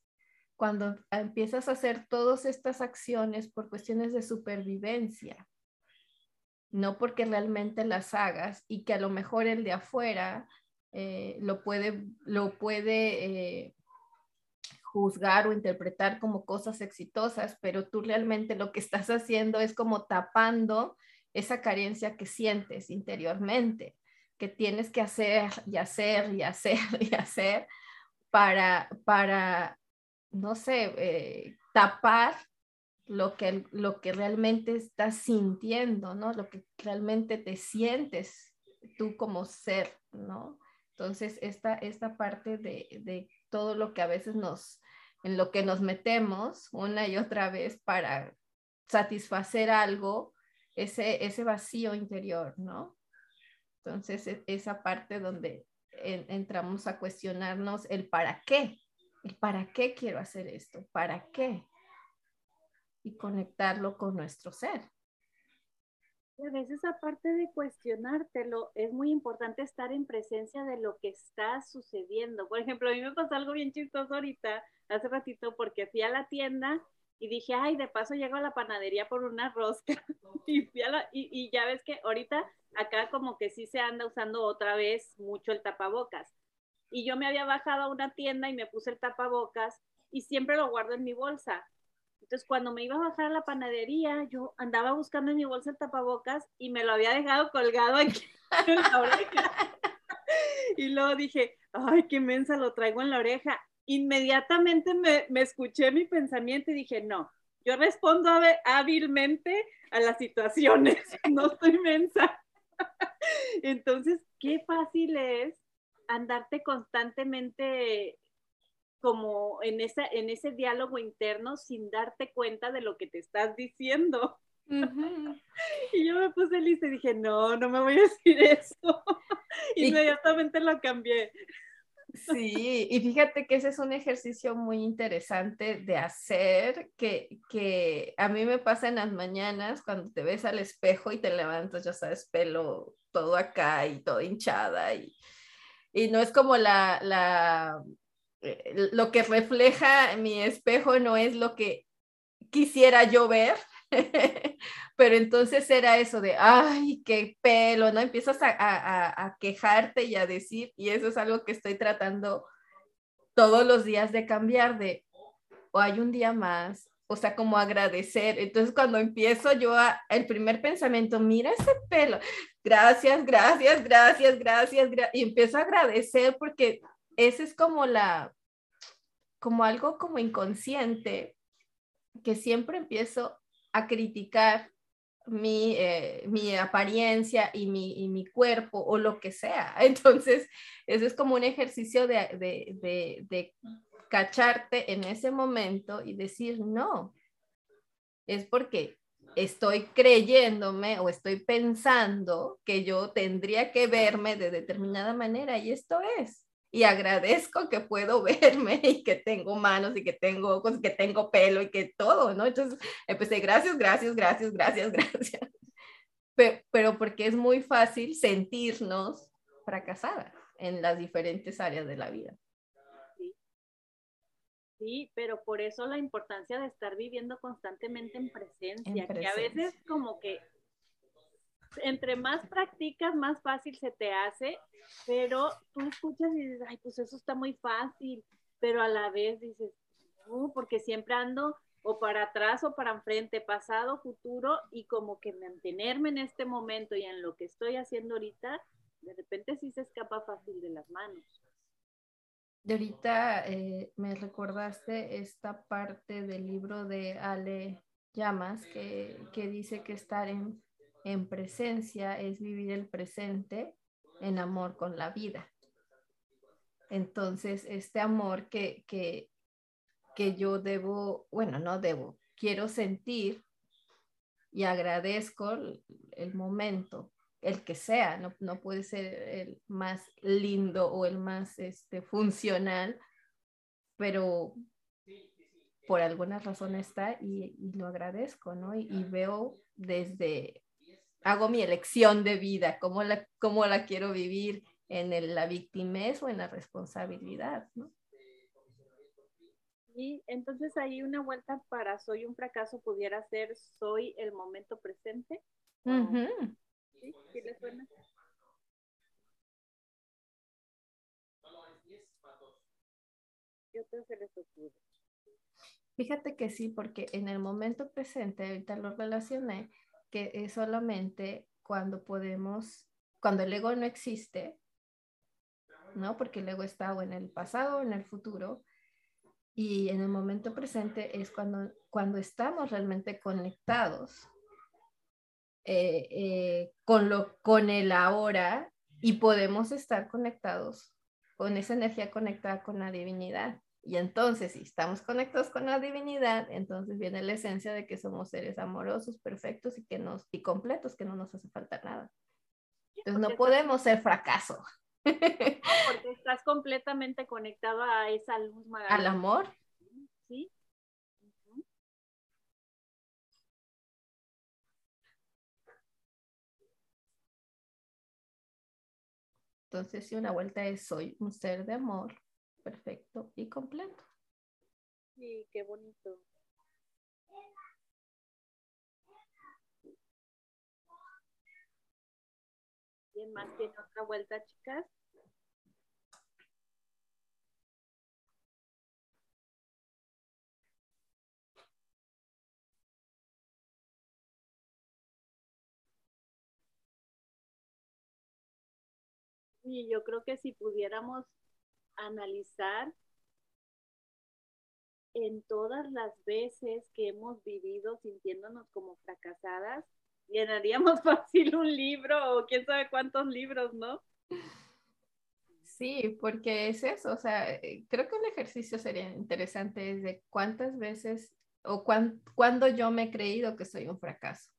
cuando empiezas a hacer todas estas acciones por cuestiones de supervivencia, no porque realmente las hagas y que a lo mejor el de afuera eh, lo puede, lo puede eh, juzgar o interpretar como cosas exitosas, pero tú realmente lo que estás haciendo es como tapando esa carencia que sientes interiormente que tienes que hacer y hacer y hacer y hacer para, para no sé, eh, tapar lo que, lo que realmente estás sintiendo, ¿no? Lo que realmente te sientes tú como ser, ¿no? Entonces, esta, esta parte de, de todo lo que a veces nos, en lo que nos metemos una y otra vez para satisfacer algo, ese, ese vacío interior, ¿no? Entonces, e, esa parte donde entramos a cuestionarnos el para qué, para qué quiero hacer esto, para qué, y conectarlo con nuestro ser. a veces aparte de cuestionártelo, es muy importante estar en presencia de lo que está sucediendo. Por ejemplo, a mí me pasó algo bien chistoso ahorita, hace ratito, porque fui a la tienda y dije, ay, de paso llego a la panadería por una rosca. y, y, y, ya ves que ahorita acá como que sí se anda usando otra vez mucho el tapabocas. Y yo me había bajado a una tienda y me puse el tapabocas y siempre lo guardo en mi bolsa. Entonces, cuando me iba a bajar a la panadería, yo andaba buscando en mi bolsa el tapabocas y me lo había dejado colgado aquí en la oreja. Y luego dije, ay, qué mensa, lo traigo en la oreja inmediatamente me, me escuché mi pensamiento y dije, no, yo respondo hábilmente a las situaciones, no estoy mensa. Entonces, qué fácil es andarte constantemente como en, esa, en ese diálogo interno sin darte cuenta de lo que te estás diciendo. y yo me puse lista y dije, no, no me voy a decir eso. Inmediatamente lo cambié. Sí, y fíjate que ese es un ejercicio muy interesante de hacer, que, que a mí me pasa en las mañanas cuando te ves al espejo y te levantas, ya sabes, pelo todo acá y todo hinchada y, y no es como la, la, eh, lo que refleja mi espejo no es lo que quisiera yo ver, Pero entonces era eso de, ay, qué pelo, ¿no? Empiezas a, quejarte y a decir, y eso es algo que estoy tratando todos los días de cambiar, de, o hay un día más, o sea, como agradecer. Entonces, cuando empiezo yo a, el primer pensamiento, mira ese pelo, gracias, gracias, gracias, gracias, y empiezo a agradecer porque ese es como la, como algo como inconsciente, que siempre empiezo a criticar mi, eh, mi apariencia y mi, y mi, cuerpo o lo que sea. Entonces, eso es como un ejercicio de, de, de, de cacharte en ese momento y decir, no, es porque estoy creyéndome o estoy pensando que yo tendría que verme de determinada manera y esto es y agradezco que puedo verme y que tengo manos y que tengo ojos, que tengo pelo y que todo, ¿no? Entonces empecé, gracias, gracias, gracias, gracias, gracias. Pero, porque es muy fácil sentirnos fracasadas en las diferentes áreas de la vida. Sí. pero por eso la importancia de estar viviendo constantemente en presencia, que a veces como que entre más practicas, más fácil se te hace, pero tú escuchas y dices, ay, pues eso está muy fácil, pero a la vez dices, no, porque siempre ando o para atrás o para enfrente, pasado, futuro, y como que mantenerme en este momento y en lo que estoy haciendo ahorita, de repente sí se escapa fácil de las manos. De ahorita eh, me recordaste esta parte del libro de Ale llamas que, dice que estar en, presencia es vivir el presente en amor con la vida. Entonces, este amor que, que, que yo debo, bueno, no debo, quiero sentir y agradezco el, momento, el que sea, no, no, puede ser el más lindo o el más este, funcional, pero por alguna razón está y, lo agradezco, ¿no? Y, veo desde, hago mi elección de vida, cómo la, cómo la quiero vivir en la victimez o en la responsabilidad, ¿no? Y entonces ahí una vuelta para soy un fracaso pudiera ser soy el momento presente. ¿Sí? ¿Sí le suena? ¿Qué otro se les ocurre? Fíjate que sí, porque en el momento presente, ahorita lo relacioné, que es solamente cuando podemos, cuando el ego no existe, ¿no? Porque el ego está o en el pasado o en el futuro, y en el momento presente es cuando, cuando estamos realmente conectados eh, eh, con, lo, con el ahora y podemos estar conectados con esa energía conectada con la divinidad. Y entonces, si estamos conectados con la divinidad, entonces viene la esencia de que somos seres amorosos, perfectos y, que nos, y completos, que no nos hace falta nada. Entonces, no podemos ser fracaso. Porque estás completamente conectado a esa luz maravillosa. Al amor. Sí. Entonces, si una vuelta es soy un ser de amor, perfecto y completo. Sí, qué bonito. ¿Quién más tiene otra vuelta, chicas? Y yo creo que si pudiéramos analizar en todas las veces que hemos vivido sintiéndonos como fracasadas, llenaríamos fácil un libro o quién sabe cuántos libros, ¿no? Sí, porque es eso, o sea, eh, creo que un ejercicio sería interesante es de cuántas veces o cuándo yo me he creído que soy un fracaso.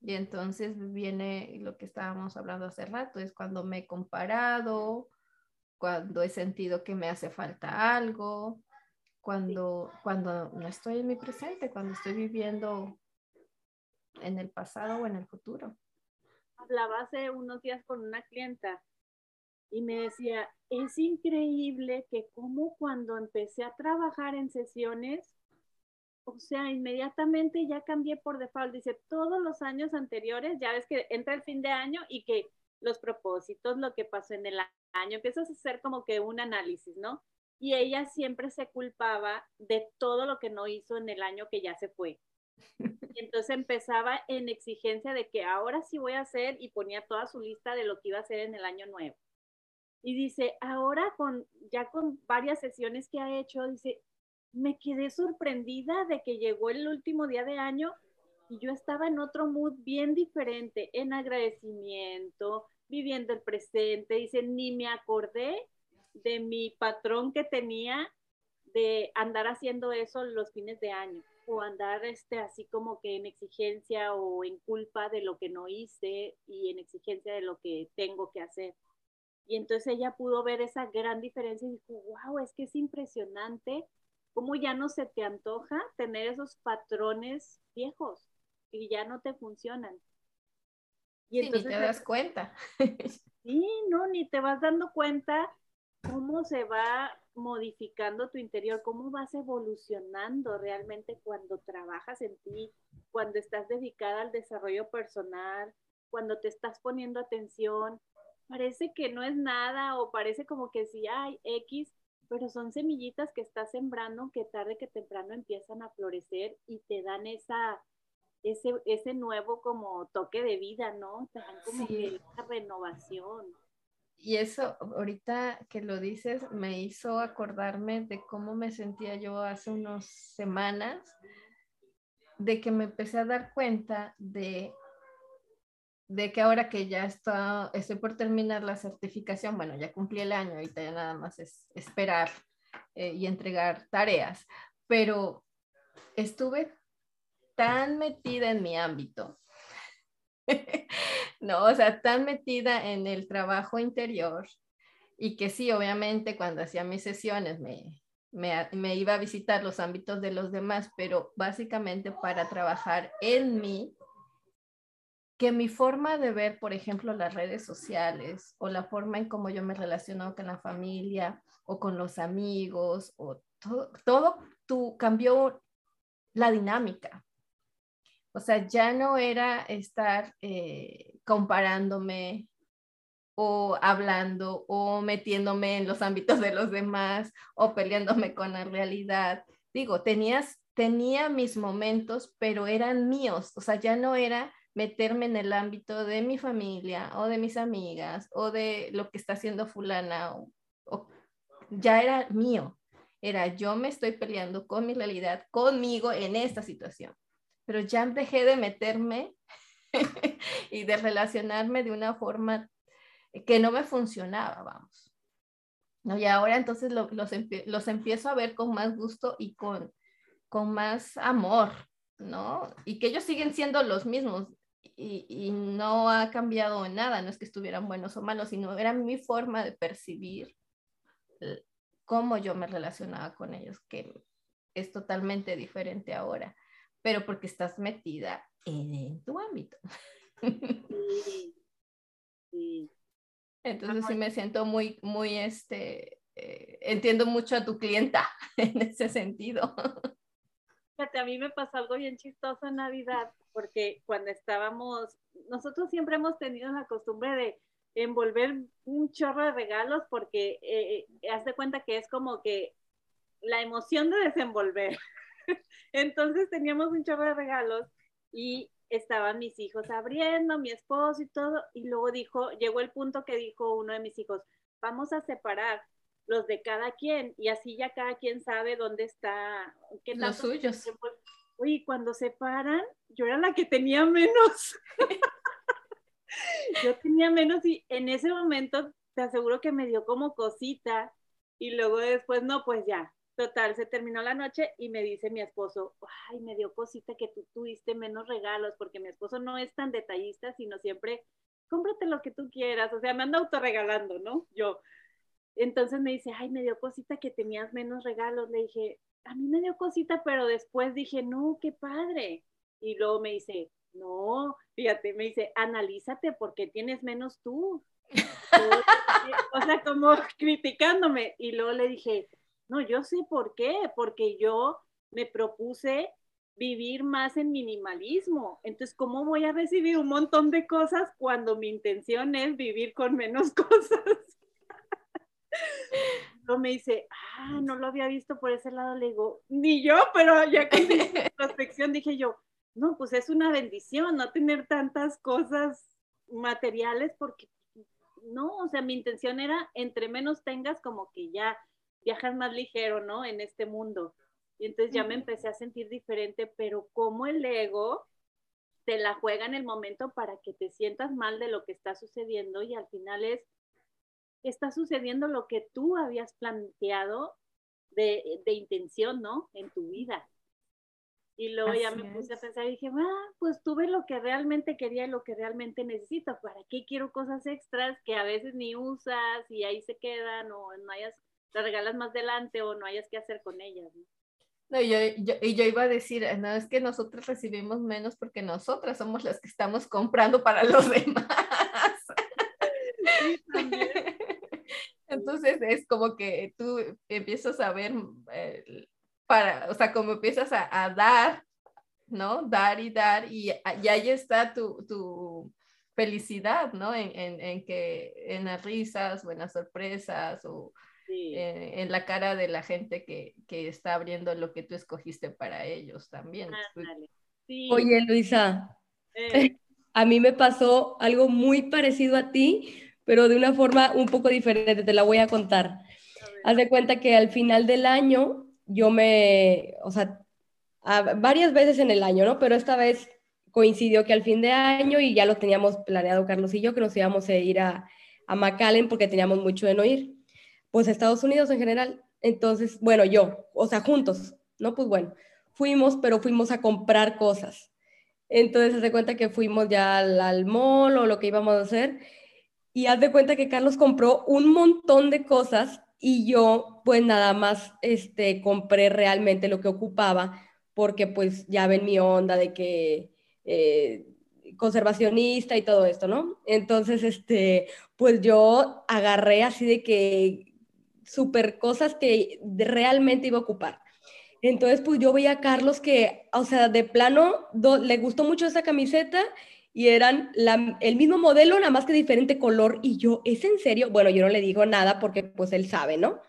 Y entonces viene lo que estábamos hablando hace rato, es cuando me he comparado, cuando he sentido que me hace falta algo, cuando, cuando no estoy en mi presente, cuando estoy viviendo en el pasado o en el futuro. Hablaba hace unos días con una clienta y me decía, es increíble que como cuando empecé a trabajar en sesiones, o sea, inmediatamente ya cambié por default. Dice, todos los años anteriores, ya ves que entra el fin de año y que los propósitos, lo que pasó en el año, empiezas a hacer como que un análisis, ¿no? Y ella siempre se culpaba de todo lo que no hizo en el año que ya se fue. Y entonces empezaba en exigencia de que ahora sí voy a hacer y ponía toda su lista de lo que iba a hacer en el año nuevo. Y dice, ahora con ya con varias sesiones que ha hecho, dice, me quedé sorprendida de que llegó el último día de año y yo estaba en otro mood bien diferente, en agradecimiento, viviendo el presente. Dice, ni me acordé de mi patrón que tenía de andar haciendo eso los fines de año o andar este así como que en exigencia o en culpa de lo que no hice y en exigencia de lo que tengo que hacer. Y entonces ella pudo ver esa gran diferencia y dijo, wow, es que es impresionante cómo ya no se te antoja tener esos patrones viejos y ya no te funcionan. Y entonces ni te das cuenta. Sí, no, ni te vas dando cuenta cómo se va modificando tu interior, cómo vas evolucionando realmente cuando trabajas en ti, cuando estás dedicada al desarrollo personal, cuando te estás poniendo atención. Parece que no es nada o parece como que si hay X, pero son semillitas que estás sembrando que tarde que temprano empiezan a florecer y te dan esa, ese, ese nuevo como toque de vida, ¿no? Te dan como que esa renovación. Y eso, ahorita que lo dices, me hizo acordarme de cómo me sentía yo hace unas semanas, de que me empecé a dar cuenta de, de que ahora que ya está, estoy por terminar la certificación, bueno, ya cumplí el año, ahorita ya nada más es esperar eh, y entregar tareas, pero estuve tan metida en mi ámbito, no, o sea, tan metida en el trabajo interior y que sí, obviamente cuando hacía mis sesiones me, me, iba a visitar los ámbitos de los demás, pero básicamente para trabajar en mí, que mi forma de ver, por ejemplo, las redes sociales o la forma en cómo yo me relaciono con la familia o con los amigos o todo, todo tu, cambió la dinámica. O sea, ya no era estar eh, comparándome o hablando o metiéndome en los ámbitos de los demás o peleándome con la realidad. Digo, tenías, tenía mis momentos, pero eran míos, o sea, ya no era meterme en el ámbito de mi familia o de mis amigas o de lo que está haciendo fulana, o, ya era mío, era yo me estoy peleando con mi realidad, conmigo en esta situación, pero ya dejé de meterme y de relacionarme de una forma que no me funcionaba, vamos. ¿No? Y ahora entonces los, los, empiezo a ver con más gusto y con, con más amor, ¿no? Y que ellos siguen siendo los mismos y, y, no ha cambiado en nada, no es que estuvieran buenos o malos, sino era mi forma de percibir cómo yo me relacionaba con ellos, que es totalmente diferente ahora, pero porque estás metida en tu ámbito. Sí, sí. Entonces sí me siento muy, muy, este, eh, entiendo mucho a tu clienta en ese sentido. Fíjate, a mí me pasó algo bien chistoso en Navidad, porque cuando estábamos, nosotros siempre hemos tenido la costumbre de envolver un chorro de regalos, porque eh, eh haz de cuenta que es como que la emoción de desenvolver. Entonces teníamos un chorro de regalos y estaban mis hijos abriendo, mi esposo y todo, y luego dijo, llegó el punto que dijo uno de mis hijos, vamos a separar los de cada quien y así ya cada quien sabe dónde está, qué los suyos. Uy, cuando separan, yo era la que tenía menos. yo tenía menos y en ese momento te aseguro que me dio como cosita y luego después no, pues ya, Total, se terminó la noche y me dice mi esposo, ay, me dio cosita que tú tuviste menos regalos, porque mi esposo no es tan detallista, sino siempre, cómprate lo que tú quieras, o sea, me anda autorregalando, ¿no? Yo. Entonces me dice, ay, me dio cosita que tenías menos regalos. Le dije, a mí me dio cosita, pero después dije, no, qué padre. Y luego me dice, no, fíjate, me dice, analízate porque tienes menos tú. o sea, como criticándome. Y luego le dije, no, yo sé por qué, porque yo me propuse vivir más en minimalismo. Entonces, ¿cómo voy a recibir un montón de cosas cuando mi intención es vivir con menos cosas? No me dice, ah, no lo había visto por ese lado. Le digo, ni yo, pero ya prospección dije yo, no, pues es una bendición no tener tantas cosas materiales porque no, o sea, mi intención era entre menos tengas como que ya viajas más ligero, ¿no? En este mundo. Y entonces ya me empecé a sentir diferente, pero como el ego te la juega en el momento para que te sientas mal de lo que está sucediendo y al final es, está sucediendo lo que tú habías planteado de, de intención, ¿no? En tu vida. Y luego ya me puse a pensar y dije, ah, pues tuve lo que realmente quería y lo que realmente necesito. ¿Para qué quiero cosas extras que a veces ni usas y ahí se quedan o no hayas la regalas más delante o no hayas que hacer con ellas. ¿no? yo, y yo iba a decir, no, es que nosotros recibimos menos porque nosotras somos las que estamos comprando para los demás. Entonces es como que tú empiezas a ver, eh, para, o sea, como empiezas a, dar, ¿no? Dar y dar, y, y ahí está tu, tu felicidad, ¿no? En, en, en, que en las risas o en las sorpresas o, en la cara de la gente que, que, está abriendo lo que tú escogiste para ellos también. Oye, Luisa, eh. a mí me pasó algo muy parecido a ti, pero de una forma un poco diferente, te la voy a contar. Haz de cuenta que al final del año yo me, o sea, varias veces en el año, ¿no? Pero esta vez coincidió que al fin de año y ya lo teníamos planeado Carlos y yo, que nos íbamos a ir a, a McAllen porque teníamos mucho de no ir, pues a Estados Unidos en general. Entonces, bueno, yo, o sea, juntos, ¿no? Pues bueno, fuimos, pero fuimos a comprar cosas. Entonces, se cuenta que fuimos ya al, al mall o lo que íbamos a hacer y haz de cuenta que Carlos compró un montón de cosas y yo pues nada más este, compré realmente lo que ocupaba porque pues ya ven mi onda de que eh, conservacionista y todo esto, ¿no? Entonces, este, pues yo agarré así de que super cosas que realmente iba a ocupar. Entonces, pues yo veía a Carlos que, o sea, de plano, le gustó mucho esa camiseta y eran el mismo modelo, nada más que diferente color. Y yo, ¿es en serio? Bueno, yo no le digo nada porque pues él sabe, ¿no?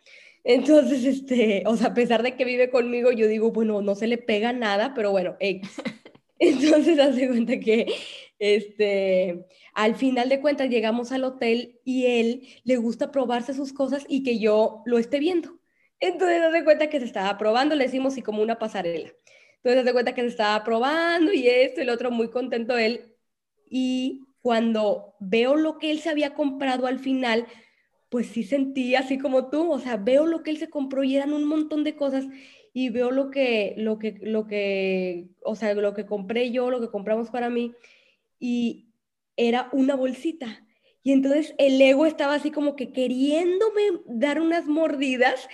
Entonces, este, o sea, a pesar de que vive conmigo, yo digo, bueno, no se le pega nada, pero bueno, Entonces, hace cuenta que, este, al final de cuentas llegamos al hotel y él le gusta probarse sus cosas y que yo lo esté viendo. Entonces, hace cuenta que se estaba probando, le decimos y como una pasarela. Entonces, hace cuenta que se estaba probando y esto y el otro, muy contento él y cuando veo lo que él se había comprado al final, pues sí sentí así como tú, o sea, veo lo que él se compró y eran un montón de cosas y veo lo que, lo que, lo que, o sea, lo que compré yo, lo que compramos para mí y era una bolsita. Y entonces el ego estaba así como que queriéndome dar unas mordidas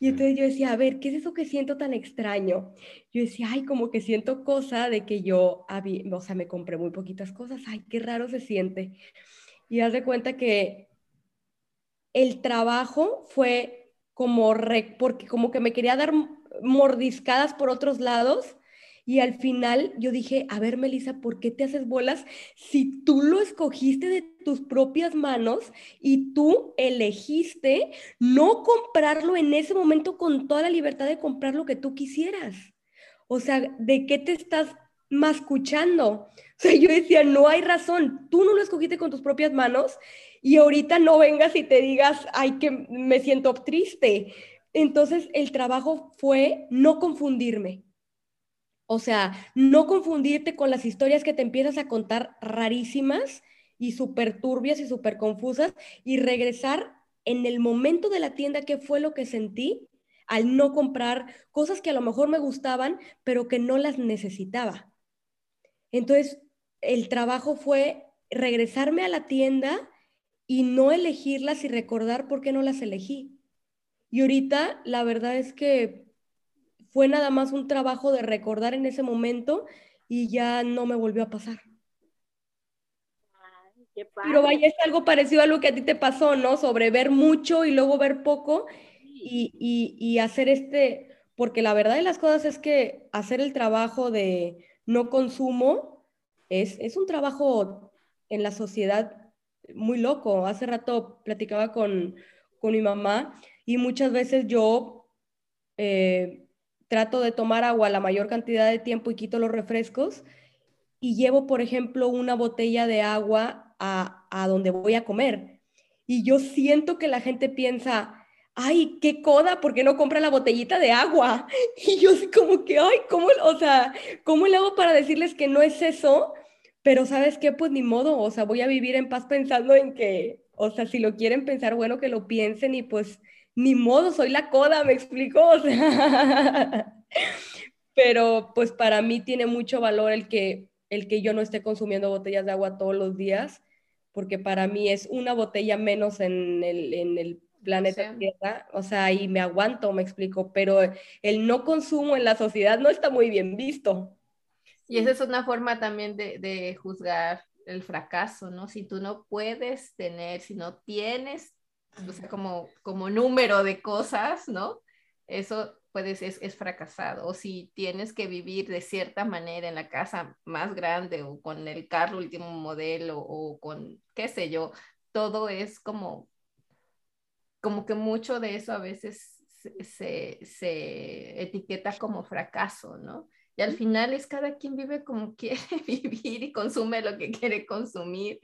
y entonces yo decía, a ver, ¿qué es eso que siento tan extraño? Yo decía, ay, como que siento cosa de que yo, o sea, me compré muy poquitas cosas, ay, qué raro se siente. Y haz de cuenta que el trabajo fue como, re, porque como que me quería dar mordiscadas por otros lados y al final yo dije, a ver, Melissa, ¿por qué te haces bolas si tú lo escogiste de tus propias manos y tú elegiste no comprarlo en ese momento con toda la libertad de comprar lo que tú quisieras? O sea, ¿de qué te estás mascuchando? O sea, yo decía, no hay razón, tú no lo escogiste con tus propias manos y ahorita no vengas y te digas, ay, que me siento triste. Entonces, el trabajo fue no confundirme o sea, no confundirte con las historias que te empiezas a contar rarísimas y súper turbias y súper confusas y regresar en el momento de la tienda qué fue lo que sentí al no comprar cosas que a lo mejor me gustaban, pero que no las necesitaba. Entonces, el trabajo fue regresarme a la tienda y no elegirlas y recordar por qué no las elegí. Y ahorita la verdad es que fue nada más un trabajo de recordar en ese momento y ya no me volvió a pasar. Pero vaya, es algo parecido a lo que a ti te pasó, ¿no? Sobre ver mucho y luego ver poco y, y, hacer este, porque la verdad de las cosas es que hacer el trabajo de no consumo es, es un trabajo en la sociedad muy loco. Hace rato platicaba con, con mi mamá y muchas veces yo eh, trato de tomar agua la mayor cantidad de tiempo y quito los refrescos y llevo, por ejemplo, una botella de agua a, a donde voy a comer. Y yo siento que la gente piensa, ay, qué coda, ¿por qué no compra la botellita de agua? Y yo así como que, ay, ¿cómo, o sea, cómo le hago para decirles que no es eso? Pero sabes qué, pues ni modo, o sea, voy a vivir en paz pensando en que, o sea, si lo quieren pensar, bueno, que lo piensen y pues ni modo, soy la coda, me explicó. pero pues para mí tiene mucho valor el que, el que yo no esté consumiendo botellas de agua todos los días, porque para mí es una botella menos en el, en el planeta Tierra, o sea, y me aguanto, me explico, pero el no consumo en la sociedad no está muy bien visto. Y esa es una forma también de, de juzgar el fracaso, ¿no? Si tú no puedes tener, si no tienes como, como número de cosas, ¿no? Eso puedes, es, es fracasado. O si tienes que vivir de cierta manera en la casa más grande o con el carro último modelo o con, qué sé yo, todo es como, como que mucho de eso a veces se, se, etiqueta como fracaso, ¿no? Y al final es cada quien vive como quiere vivir y consume lo que quiere consumir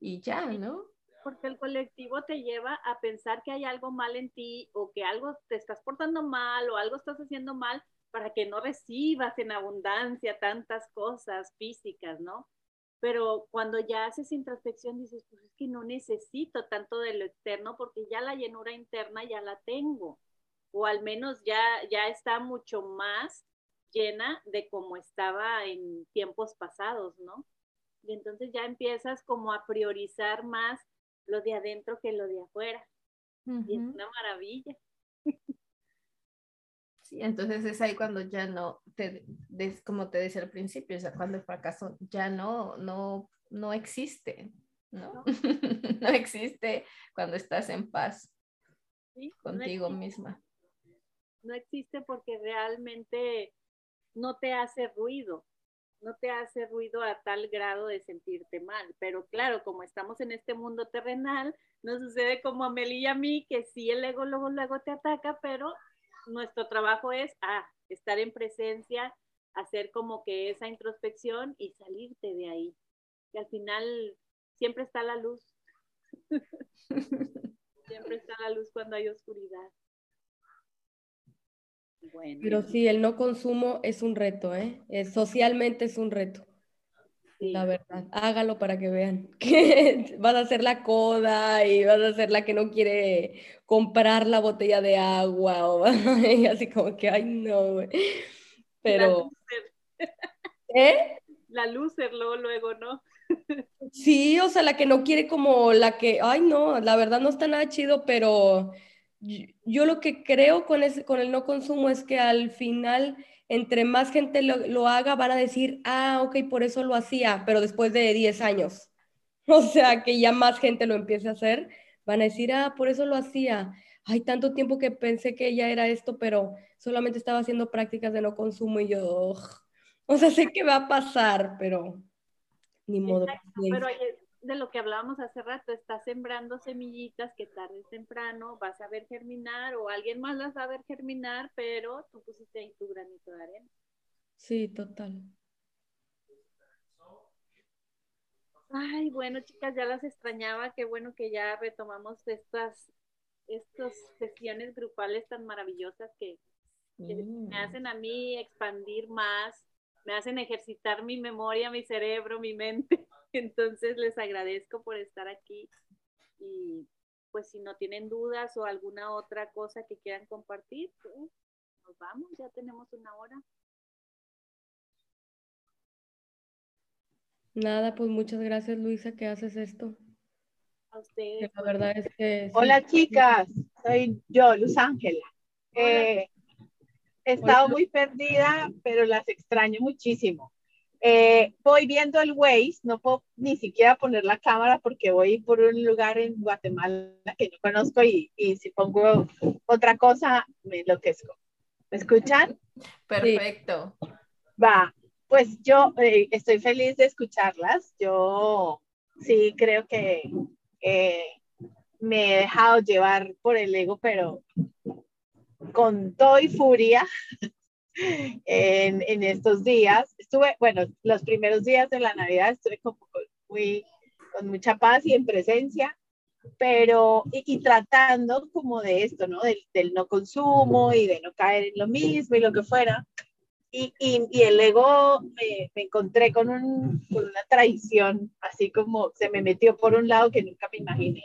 y ya, ¿no? Porque el colectivo te lleva a pensar que hay algo mal en ti o que algo te estás portando mal o algo estás haciendo mal para que no recibas en abundancia tantas cosas físicas, ¿no? Pero cuando ya haces introspección dices, pues es que no necesito tanto de lo externo porque ya la llenura interna ya la tengo, o al menos ya, ya está mucho más llena de como estaba en tiempos pasados, ¿no? Y entonces ya empiezas como a priorizar más lo de adentro que lo de afuera. Y es una maravilla. Sí, entonces es ahí cuando ya no, te, como te decía al principio, o sea, cuando el fracaso ya no, no, no existe, ¿no? no existe cuando estás en paz contigo misma. No existe porque realmente no te hace ruido, no te hace ruido a tal grado de sentirte mal. Pero claro, como estamos en este mundo terrenal, no sucede como a Meli y a mí, que sí el ego luego, luego te ataca, pero nuestro trabajo es ah, estar en presencia, hacer como que esa introspección y salirte de ahí. Y al final siempre está la luz. siempre está la luz cuando hay oscuridad. Pero sí, el no consumo es un reto, ¿eh? socialmente es un reto. La verdad, hágalo para que vean que vas a hacer la coda y vas a ser la que no quiere comprar la botella de agua o así como que, ay, no, Pero... La ¿Eh? La loser luego, ¿no? Sí, o sea, la que no quiere como la que, ay, no, la verdad no está nada chido, pero yo lo que creo con, ese, con el no consumo es que al final, entre más gente lo, haga, van a decir, ah, ok, por eso lo hacía, pero después de 10 años. O sea, que ya más gente lo empiece a hacer, van a decir, ah, por eso lo hacía. Hay tanto tiempo que pensé que ya era esto, pero solamente estaba haciendo prácticas de no consumo y yo, o sea, sé que va a pasar, pero ni modo. pero de lo que hablábamos hace rato, estás sembrando semillitas que tarde o temprano vas a ver germinar o alguien más las va a ver germinar, pero tú pusiste ahí tu granito de arena. Sí, total. Ay, bueno, chicas, ya las extrañaba. Qué bueno que ya retomamos estas, estas sesiones grupales tan maravillosas que, me mm. hacen a mí expandir más, me hacen ejercitar mi memoria, mi cerebro, mi mente. Entonces les agradezco por estar aquí y pues si no tienen dudas o alguna otra cosa que quieran compartir, pues, nos vamos, ya tenemos una hora. Nada, pues muchas gracias Luisa que haces esto. A ustedes. La verdad es que... Hola chicas, soy yo, Luz Ángela. Eh, he estado muy perdida, pero las extraño muchísimo. Eh, voy viendo el Waze, no puedo ni siquiera poner la cámara porque voy por un lugar en Guatemala que no conozco y, y si pongo otra cosa me enloquezco. ¿Me escuchan? Perfecto. Va, pues yo eh, estoy feliz de escucharlas. Yo sí creo que eh, me he dejado llevar por el ego, pero con todo y furia en, en, estos días. Estuve, bueno, los primeros días de la Navidad estuve como muy, con mucha paz y en presencia, pero y, tratando como de esto, ¿no? Del, del, no consumo y de no caer en lo mismo y lo que fuera. Y, y, y el ego me, me encontré con, un, con una traición, así como se me metió por un lado que nunca me imaginé.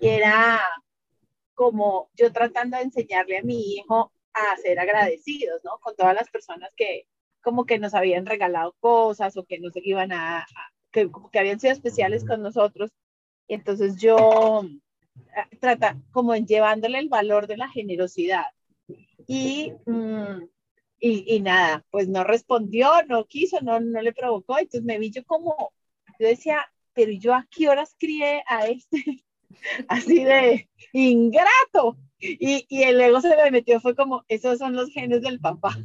Y era como yo tratando de enseñarle a mi hijo a ser agradecidos, ¿no? Con todas las personas que como que nos habían regalado cosas o que nos iban a, que, que habían sido especiales con nosotros. Y entonces yo ah, trata como en llevándole el valor de la generosidad. Y, mm, y, y, nada, pues no respondió, no quiso, no, no le provocó. Entonces me vi yo como, yo decía, pero yo a qué horas crié a este así de ingrato. Y, y el ego se me metió, fue como, esos son los genes del papá.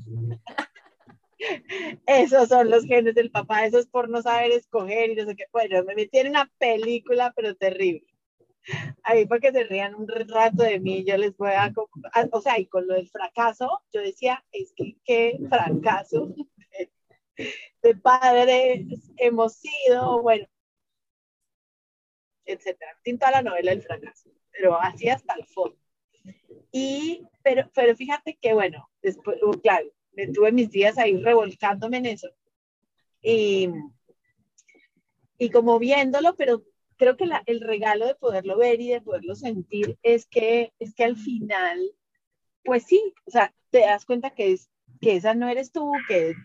esos son los genes del papá, eso es por no saber escoger y no sé qué. Bueno, me metí en una película, pero terrible. Ahí para que se rían un rato de mí, yo les voy a, o sea, y con lo del fracaso, yo decía, es que qué fracaso de padres hemos sido, bueno, etcétera. Tinta la novela del fracaso, pero así hasta el fondo. Y, pero, pero fíjate que, bueno, después, uh, claro, me tuve mis días ahí revolcándome en eso. Y, y como viéndolo, pero creo que la, el regalo de poderlo ver y de poderlo sentir es que, es que al final, pues sí, o sea, te das cuenta que, es, que esa no eres tú, que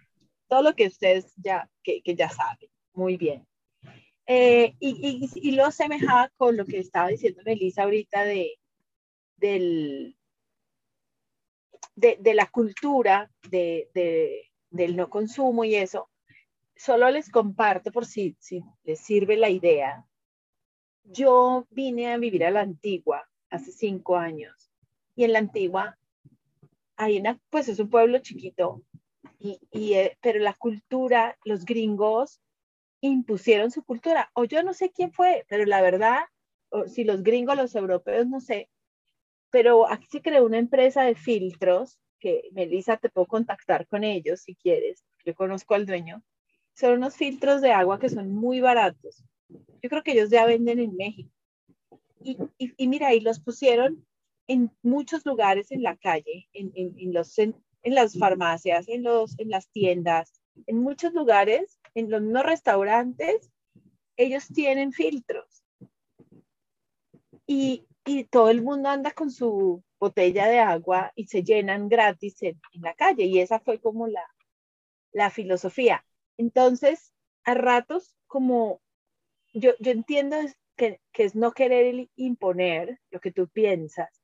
todo lo que ustedes ya, que, que ya saben muy bien. Eh, y, y, y, lo asemejaba con lo que estaba diciendo Melissa ahorita de, del, de, de la cultura de, de, del no consumo y eso. Solo les comparto por si, si les sirve la idea yo vine a vivir a la antigua hace cinco años y en la antigua hay una, pues es un pueblo chiquito, y, y, eh, pero la cultura, los gringos impusieron su cultura, o yo no sé quién fue, pero la verdad, si los gringos, los europeos, no sé, pero aquí se creó una empresa de filtros, que Melissa te puedo contactar con ellos si quieres, yo conozco al dueño, son unos filtros de agua que son muy baratos, yo creo que ellos ya venden en México. Y, y, y mira, y los pusieron en muchos lugares en la calle, en, en, en los, en, las farmacias, en, los, en las tiendas, en muchos lugares, en los no restaurantes, ellos tienen filtros. Y, y todo el mundo anda con su botella de agua y se llenan gratis en, la calle. Y esa fue como la, la filosofía. Entonces, a ratos, como yo, yo entiendo que, que, es no querer imponer lo que tú piensas,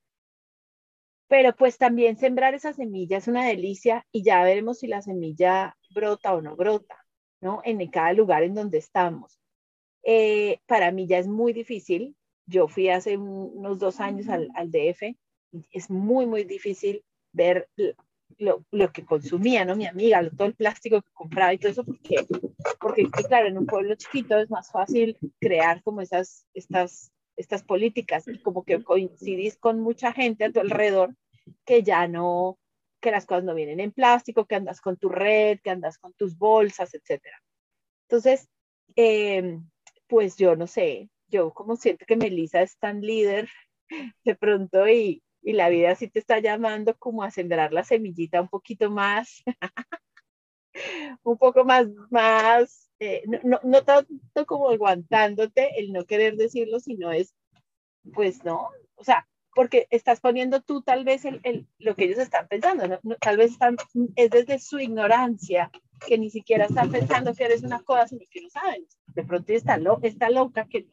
pero pues también sembrar esa semilla es una delicia y ya veremos si la semilla brota o no brota, ¿no? En cada lugar en donde estamos. Eh, para mí ya es muy difícil. Yo fui hace unos dos años al, al DF. Es muy, muy difícil ver lo, lo, que consumía, ¿no? Mi amiga, todo el plástico que compraba y todo eso, porque, porque claro, en un pueblo chiquito es más fácil crear como esas, estas, estas políticas y como que coincidís con mucha gente a tu alrededor que ya no, que las cosas no vienen en plástico, que andas con tu red, que andas con tus bolsas, etcétera. Entonces, eh, pues yo no sé, yo como siento que Melissa es tan líder de pronto y, y la vida sí te está llamando como a sembrar la semillita un poquito más, un poco más, más, eh, no, no, no, tanto como aguantándote el no querer decirlo, sino es, pues no, o sea, porque estás poniendo tú tal vez el, el, lo que ellos están pensando, ¿no? tal vez están, es desde su ignorancia que ni siquiera están pensando que eres una cosa, sino que no saben. De pronto está, lo, está loca que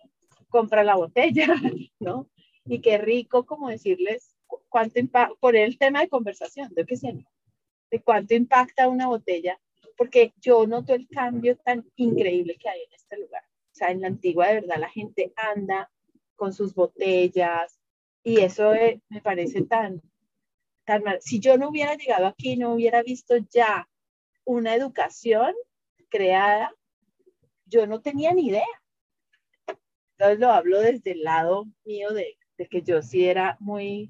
compra la botella, ¿no? Y qué rico como decirles, cuánto impacta, por el tema de conversación, de que de cuánto impacta una botella, porque yo noto el cambio tan increíble que hay en este lugar. O sea, en la antigua de verdad la gente anda con sus botellas y eso eh, me parece tan, tan mal. Si yo no hubiera llegado aquí, no hubiera visto ya una educación creada, yo no tenía ni idea. Entonces lo hablo desde el lado mío de, de que yo sí era muy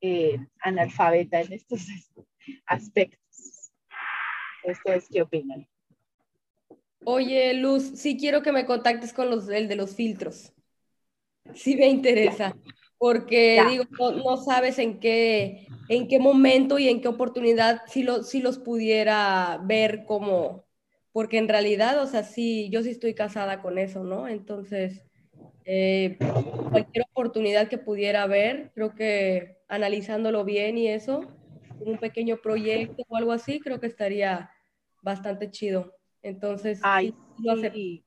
eh, analfabeta en estos aspectos. ¿Ustedes qué opinan? Oye, Luz, sí quiero que me contactes con los, el de los filtros. Sí me interesa, porque ya. digo, no, no, sabes en qué, en qué momento y en qué oportunidad si, lo, si los pudiera ver como, porque en realidad, o sea, sí, yo sí estoy casada con eso, ¿no? Entonces, eh, cualquier oportunidad que pudiera haber, creo que analizándolo bien y eso, un pequeño proyecto o algo así, creo que estaría bastante chido. Entonces, Ay, sí, sí.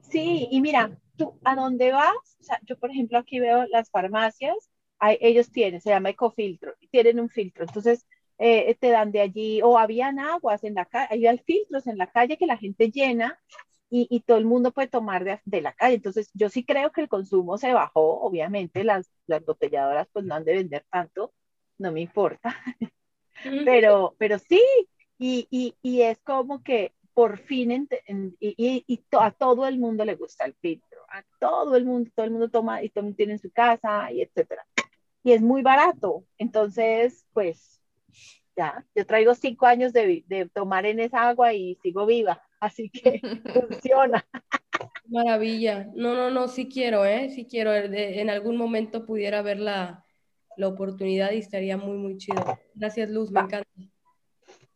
sí, y mira, tú a dónde vas, o sea, yo por ejemplo aquí veo las farmacias, hay, ellos tienen, se llama ecofiltro, tienen un filtro, entonces eh, te dan de allí, o habían aguas en la calle, había filtros en la calle que la gente llena y, y, todo el mundo puede tomar de, de, la calle. Entonces, yo sí creo que el consumo se bajó, obviamente las, las botelladoras pues no han de vender tanto, no me importa, pero, pero sí, y, y, y, es como que por fin, en, en, y, y to, a todo el mundo le gusta el filtro, a todo el mundo, todo el mundo toma y todo el mundo tiene en su casa, y etcétera. Y es muy barato, entonces, pues, ya, yo traigo cinco años de, de tomar en esa agua y sigo viva así que funciona. Maravilla. No, no, no, sí quiero, ¿eh? Sí quiero. En algún momento pudiera ver la, la oportunidad y estaría muy, muy chido. Gracias, Luz, me encanta.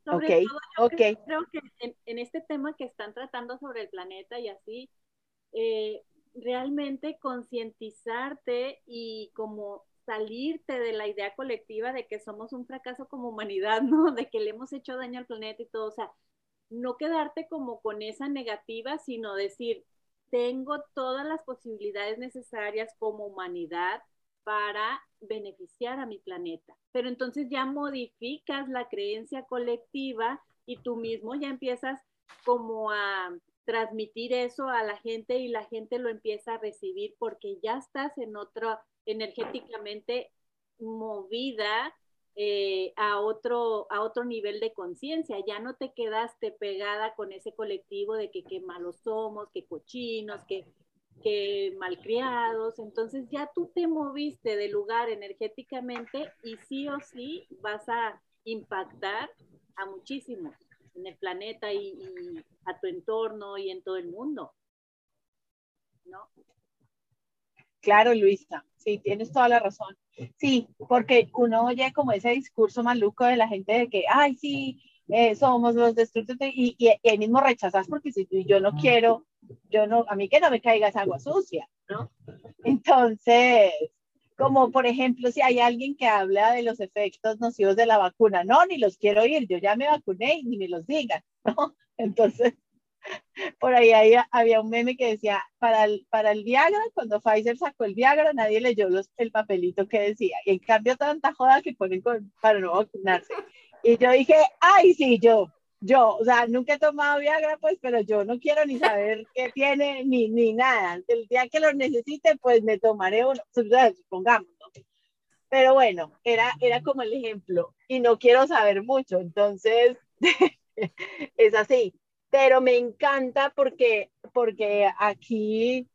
Sobre ok, todo, ok. creo que en, en, este tema que están tratando sobre el planeta y así, eh, realmente concientizarte y como salirte de la idea colectiva de que somos un fracaso como humanidad, ¿no? De que le hemos hecho daño al planeta y todo, o sea, no quedarte como con esa negativa, sino decir, tengo todas las posibilidades necesarias como humanidad para beneficiar a mi planeta. Pero entonces ya modificas la creencia colectiva y tú mismo ya empiezas como a transmitir eso a la gente y la gente lo empieza a recibir porque ya estás en otro, energéticamente movida eh, a, otro, a otro nivel de conciencia. Ya no te quedaste pegada con ese colectivo de que qué malos somos, que cochinos, que, que malcriados. Entonces ya tú te moviste de lugar energéticamente y sí o sí vas a impactar a muchísimos en el planeta y, y a tu entorno y en todo el mundo. ¿No? Claro, Luisa, sí, tienes toda la razón. Sí, porque uno oye como ese discurso maluco de la gente de que, ay, sí, eh, somos los destructores y, y, y, ahí mismo rechazas porque si yo no quiero, yo no, a mí que no me caiga esa agua sucia, ¿no? Entonces, como por ejemplo, si hay alguien que habla de los efectos nocivos de la vacuna, no, ni los quiero oír, yo ya me vacuné y ni me los digan, ¿no? Entonces, por ahí había, había, un meme que decía, para el, para el Viagra, cuando Pfizer sacó el Viagra, nadie leyó los, el papelito que decía. Y en cambio, tanta joda que ponen con, para no vacunarse. Y yo dije, ay, sí, yo, yo, o sea, nunca he tomado Viagra, pues, pero yo no quiero ni saber qué tiene, ni, ni nada. El día que lo necesite, pues me tomaré uno, supongamos. Pero bueno, era, era como el ejemplo. Y no quiero saber mucho, entonces, es así pero me encanta porque, porque aquí,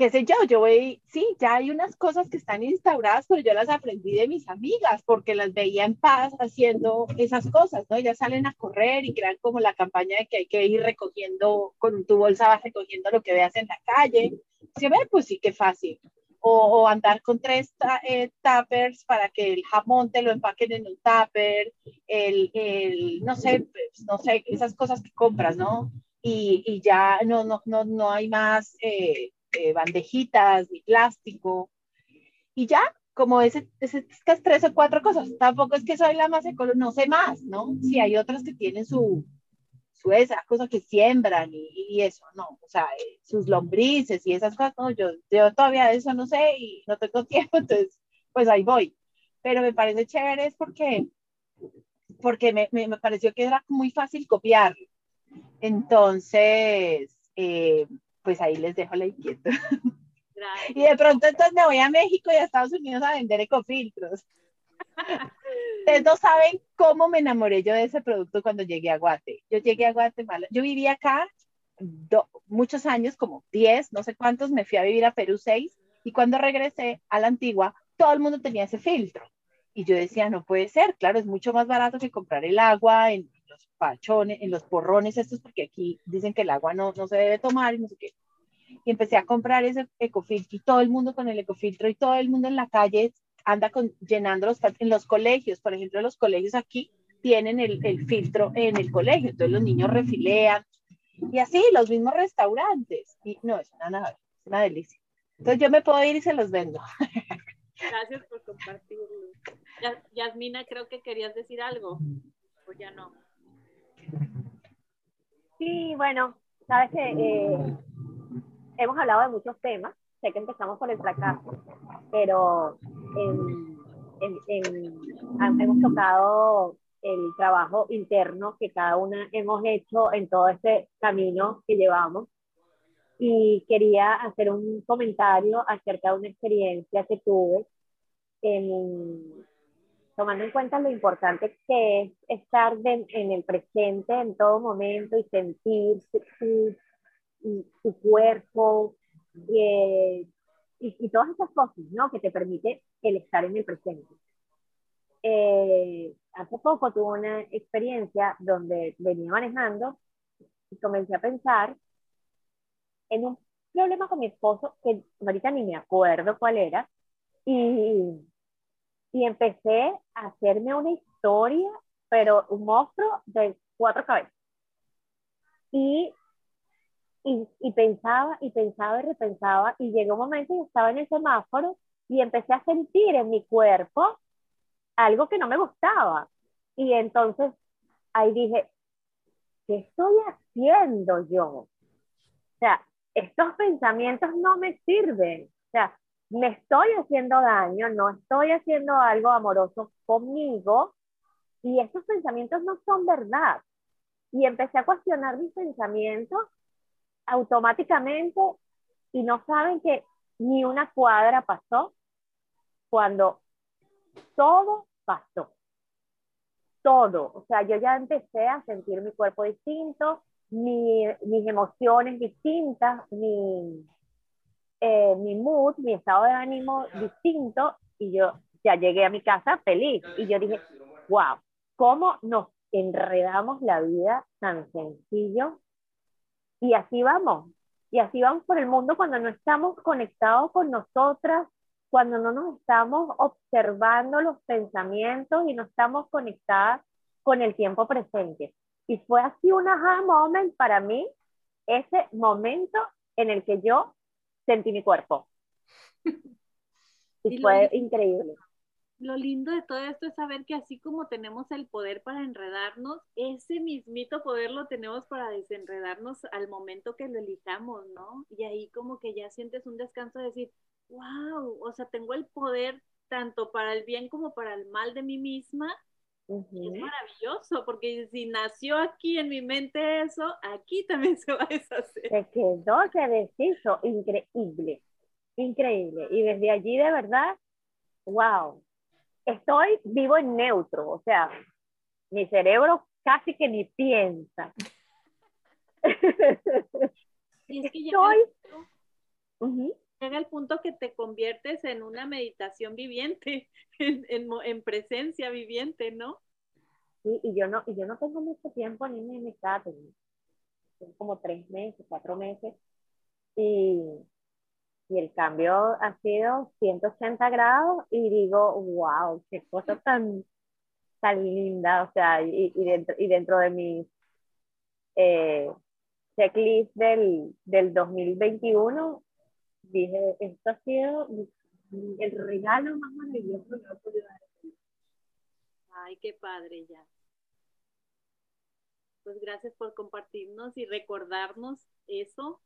qué sé yo, yo voy, sí, ya hay unas cosas que están instauradas, pero yo las aprendí de mis amigas porque las veía en paz haciendo esas cosas, ¿no? Ellas salen a correr y crean como la campaña de que hay que ir recogiendo, con tu bolsa vas recogiendo lo que veas en la calle. ¿Sí ve? Pues sí, qué fácil. O, o, andar con tres eh, tuppers para que el jamón te lo empaquen en un tupper, el, el, no sé, pues, no sé, esas cosas que compras, ¿no? Y, y ya no, no, no, no hay más eh, eh, bandejitas ni plástico. Y ya, como ese, ese, estas tres o cuatro cosas, tampoco es que soy la más ecológica, no sé más, ¿no? Si hay otras que tienen su, su esa cosa que siembran y, y, eso, no, o sea, sus lombrices y esas cosas, no, yo, yo todavía eso no sé y no tengo tiempo, entonces, pues ahí voy. Pero me parece chévere es porque, porque me, me, me pareció que era muy fácil copiar. Entonces, eh, pues ahí les dejo la inquietud. Gracias. Y de pronto entonces me voy a México y a Estados Unidos a vender ecofiltros. Ustedes no saben cómo me enamoré yo de ese producto cuando llegué a Guate. Yo llegué a Guatemala, yo vivía acá do, muchos años, como 10, no sé cuántos, me fui a vivir a Perú 6 y cuando regresé a la antigua, todo el mundo tenía ese filtro. Y yo decía, no puede ser, claro, es mucho más barato que comprar el agua en los pachones, en los porrones estos, porque aquí dicen que el agua no, no se debe tomar y no sé qué. Y empecé a comprar ese ecofiltro y todo el mundo con el ecofiltro y todo el mundo en la calle anda con, llenando los, en los colegios, por ejemplo, los colegios aquí tienen el, el, filtro en el colegio, entonces los niños refilean y así los mismos restaurantes. Y no, es una, es una delicia. Entonces yo me puedo ir y se los vendo. Gracias por compartirlo. Yasmina, creo que querías decir algo, o ya no. Sí, bueno, sabes que eh, hemos hablado de muchos temas, sé que empezamos por el fracaso, pero en, en, en, hemos tocado el trabajo interno que cada una hemos hecho en todo este camino que llevamos. Y quería hacer un comentario acerca de una experiencia que tuve, en, tomando en cuenta lo importante que es estar de, en el presente en todo momento y sentir tu cuerpo, eh, y, y, todas esas cosas, ¿no? Que te permite el estar en el presente. Eh, hace poco tuve una experiencia donde venía manejando y comencé a pensar en un problema con mi esposo que ahorita ni me acuerdo cuál era y, y empecé a hacerme una historia pero un monstruo de cuatro cabezas. Y, y, pensaba y pensaba y repensaba y llegó un momento y estaba en el semáforo y empecé a sentir en mi cuerpo algo que no me gustaba. Y entonces ahí dije, ¿qué estoy haciendo yo? O sea, estos pensamientos no me sirven. O sea, me estoy haciendo daño, no estoy haciendo algo amoroso conmigo y estos pensamientos no son verdad. Y empecé a cuestionar mis pensamientos automáticamente y no saben que ni una cuadra pasó cuando todo pasó. Todo. O sea, yo ya empecé a sentir mi cuerpo distinto, mi, mis emociones distintas, mi, eh, mi mood, mi estado de ánimo distinto y yo ya llegué a mi casa feliz y yo dije, wow, ¿cómo nos enredamos la vida tan sencillo? Y así vamos, y así vamos por el mundo cuando no estamos conectados con nosotras, cuando no nos estamos observando los pensamientos y no estamos conectadas con el tiempo presente. Y fue así un aha moment para mí, ese momento en el que yo sentí mi cuerpo. Y, fue increíble. Lo lindo de todo esto es saber que así como tenemos el poder para enredarnos, ese mismito poder lo tenemos para desenredarnos al momento que lo elijamos, ¿no? Y ahí como que ya sientes un descanso de decir, wow, o sea, tengo el poder tanto para el bien como para el mal de mí misma. Es maravilloso, porque si nació aquí en mi mente eso, aquí también se va a deshacer. Se quedó, se deshizo, increíble, increíble. Y desde allí de verdad, wow, estoy vivo en neutro, o sea, mi cerebro casi que ni piensa. Y es que estoy... Llega el punto que te conviertes en una meditación viviente, en, en, presencia viviente, ¿no? Sí, y yo no, y yo no tengo mucho tiempo ni en mi casa, tengo como tres meses, cuatro meses, y, y el cambio ha sido 180 grados y digo, wow, qué cosa tan, tan linda, o sea, y, y, dentro, y dentro de mi eh, checklist del, del 2021 dije, esto ha sido el regalo más maravilloso que he podido dar. Ay, qué padre ya. Pues gracias por compartirnos y recordarnos eso,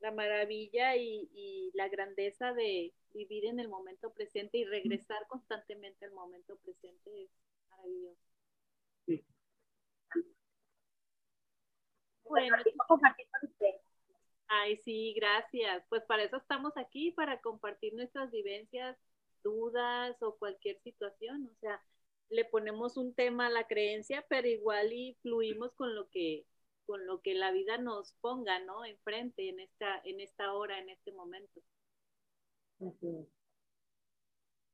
la maravilla y, y, la grandeza de vivir en el momento presente y regresar constantemente al momento presente es maravilloso. Sí. Bueno, compartir con ustedes. Ay, sí, gracias. Pues para eso estamos aquí, para compartir nuestras vivencias, dudas o cualquier situación. O sea, le ponemos un tema a la creencia, pero igual y fluimos con lo que con lo que la vida nos ponga, ¿no? Enfrente en esta en esta hora, en este momento.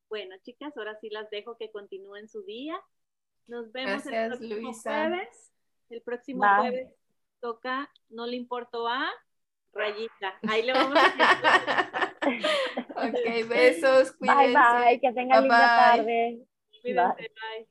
Bueno, chicas, ahora sí las dejo que continúen su día. Nos vemos el próximo jueves. El próximo jueves toca No le importó a rayita. Ahí le vamos a Ok, besos, cuídense. Bye, bye, que tengan linda tarde. Cuídense, bye.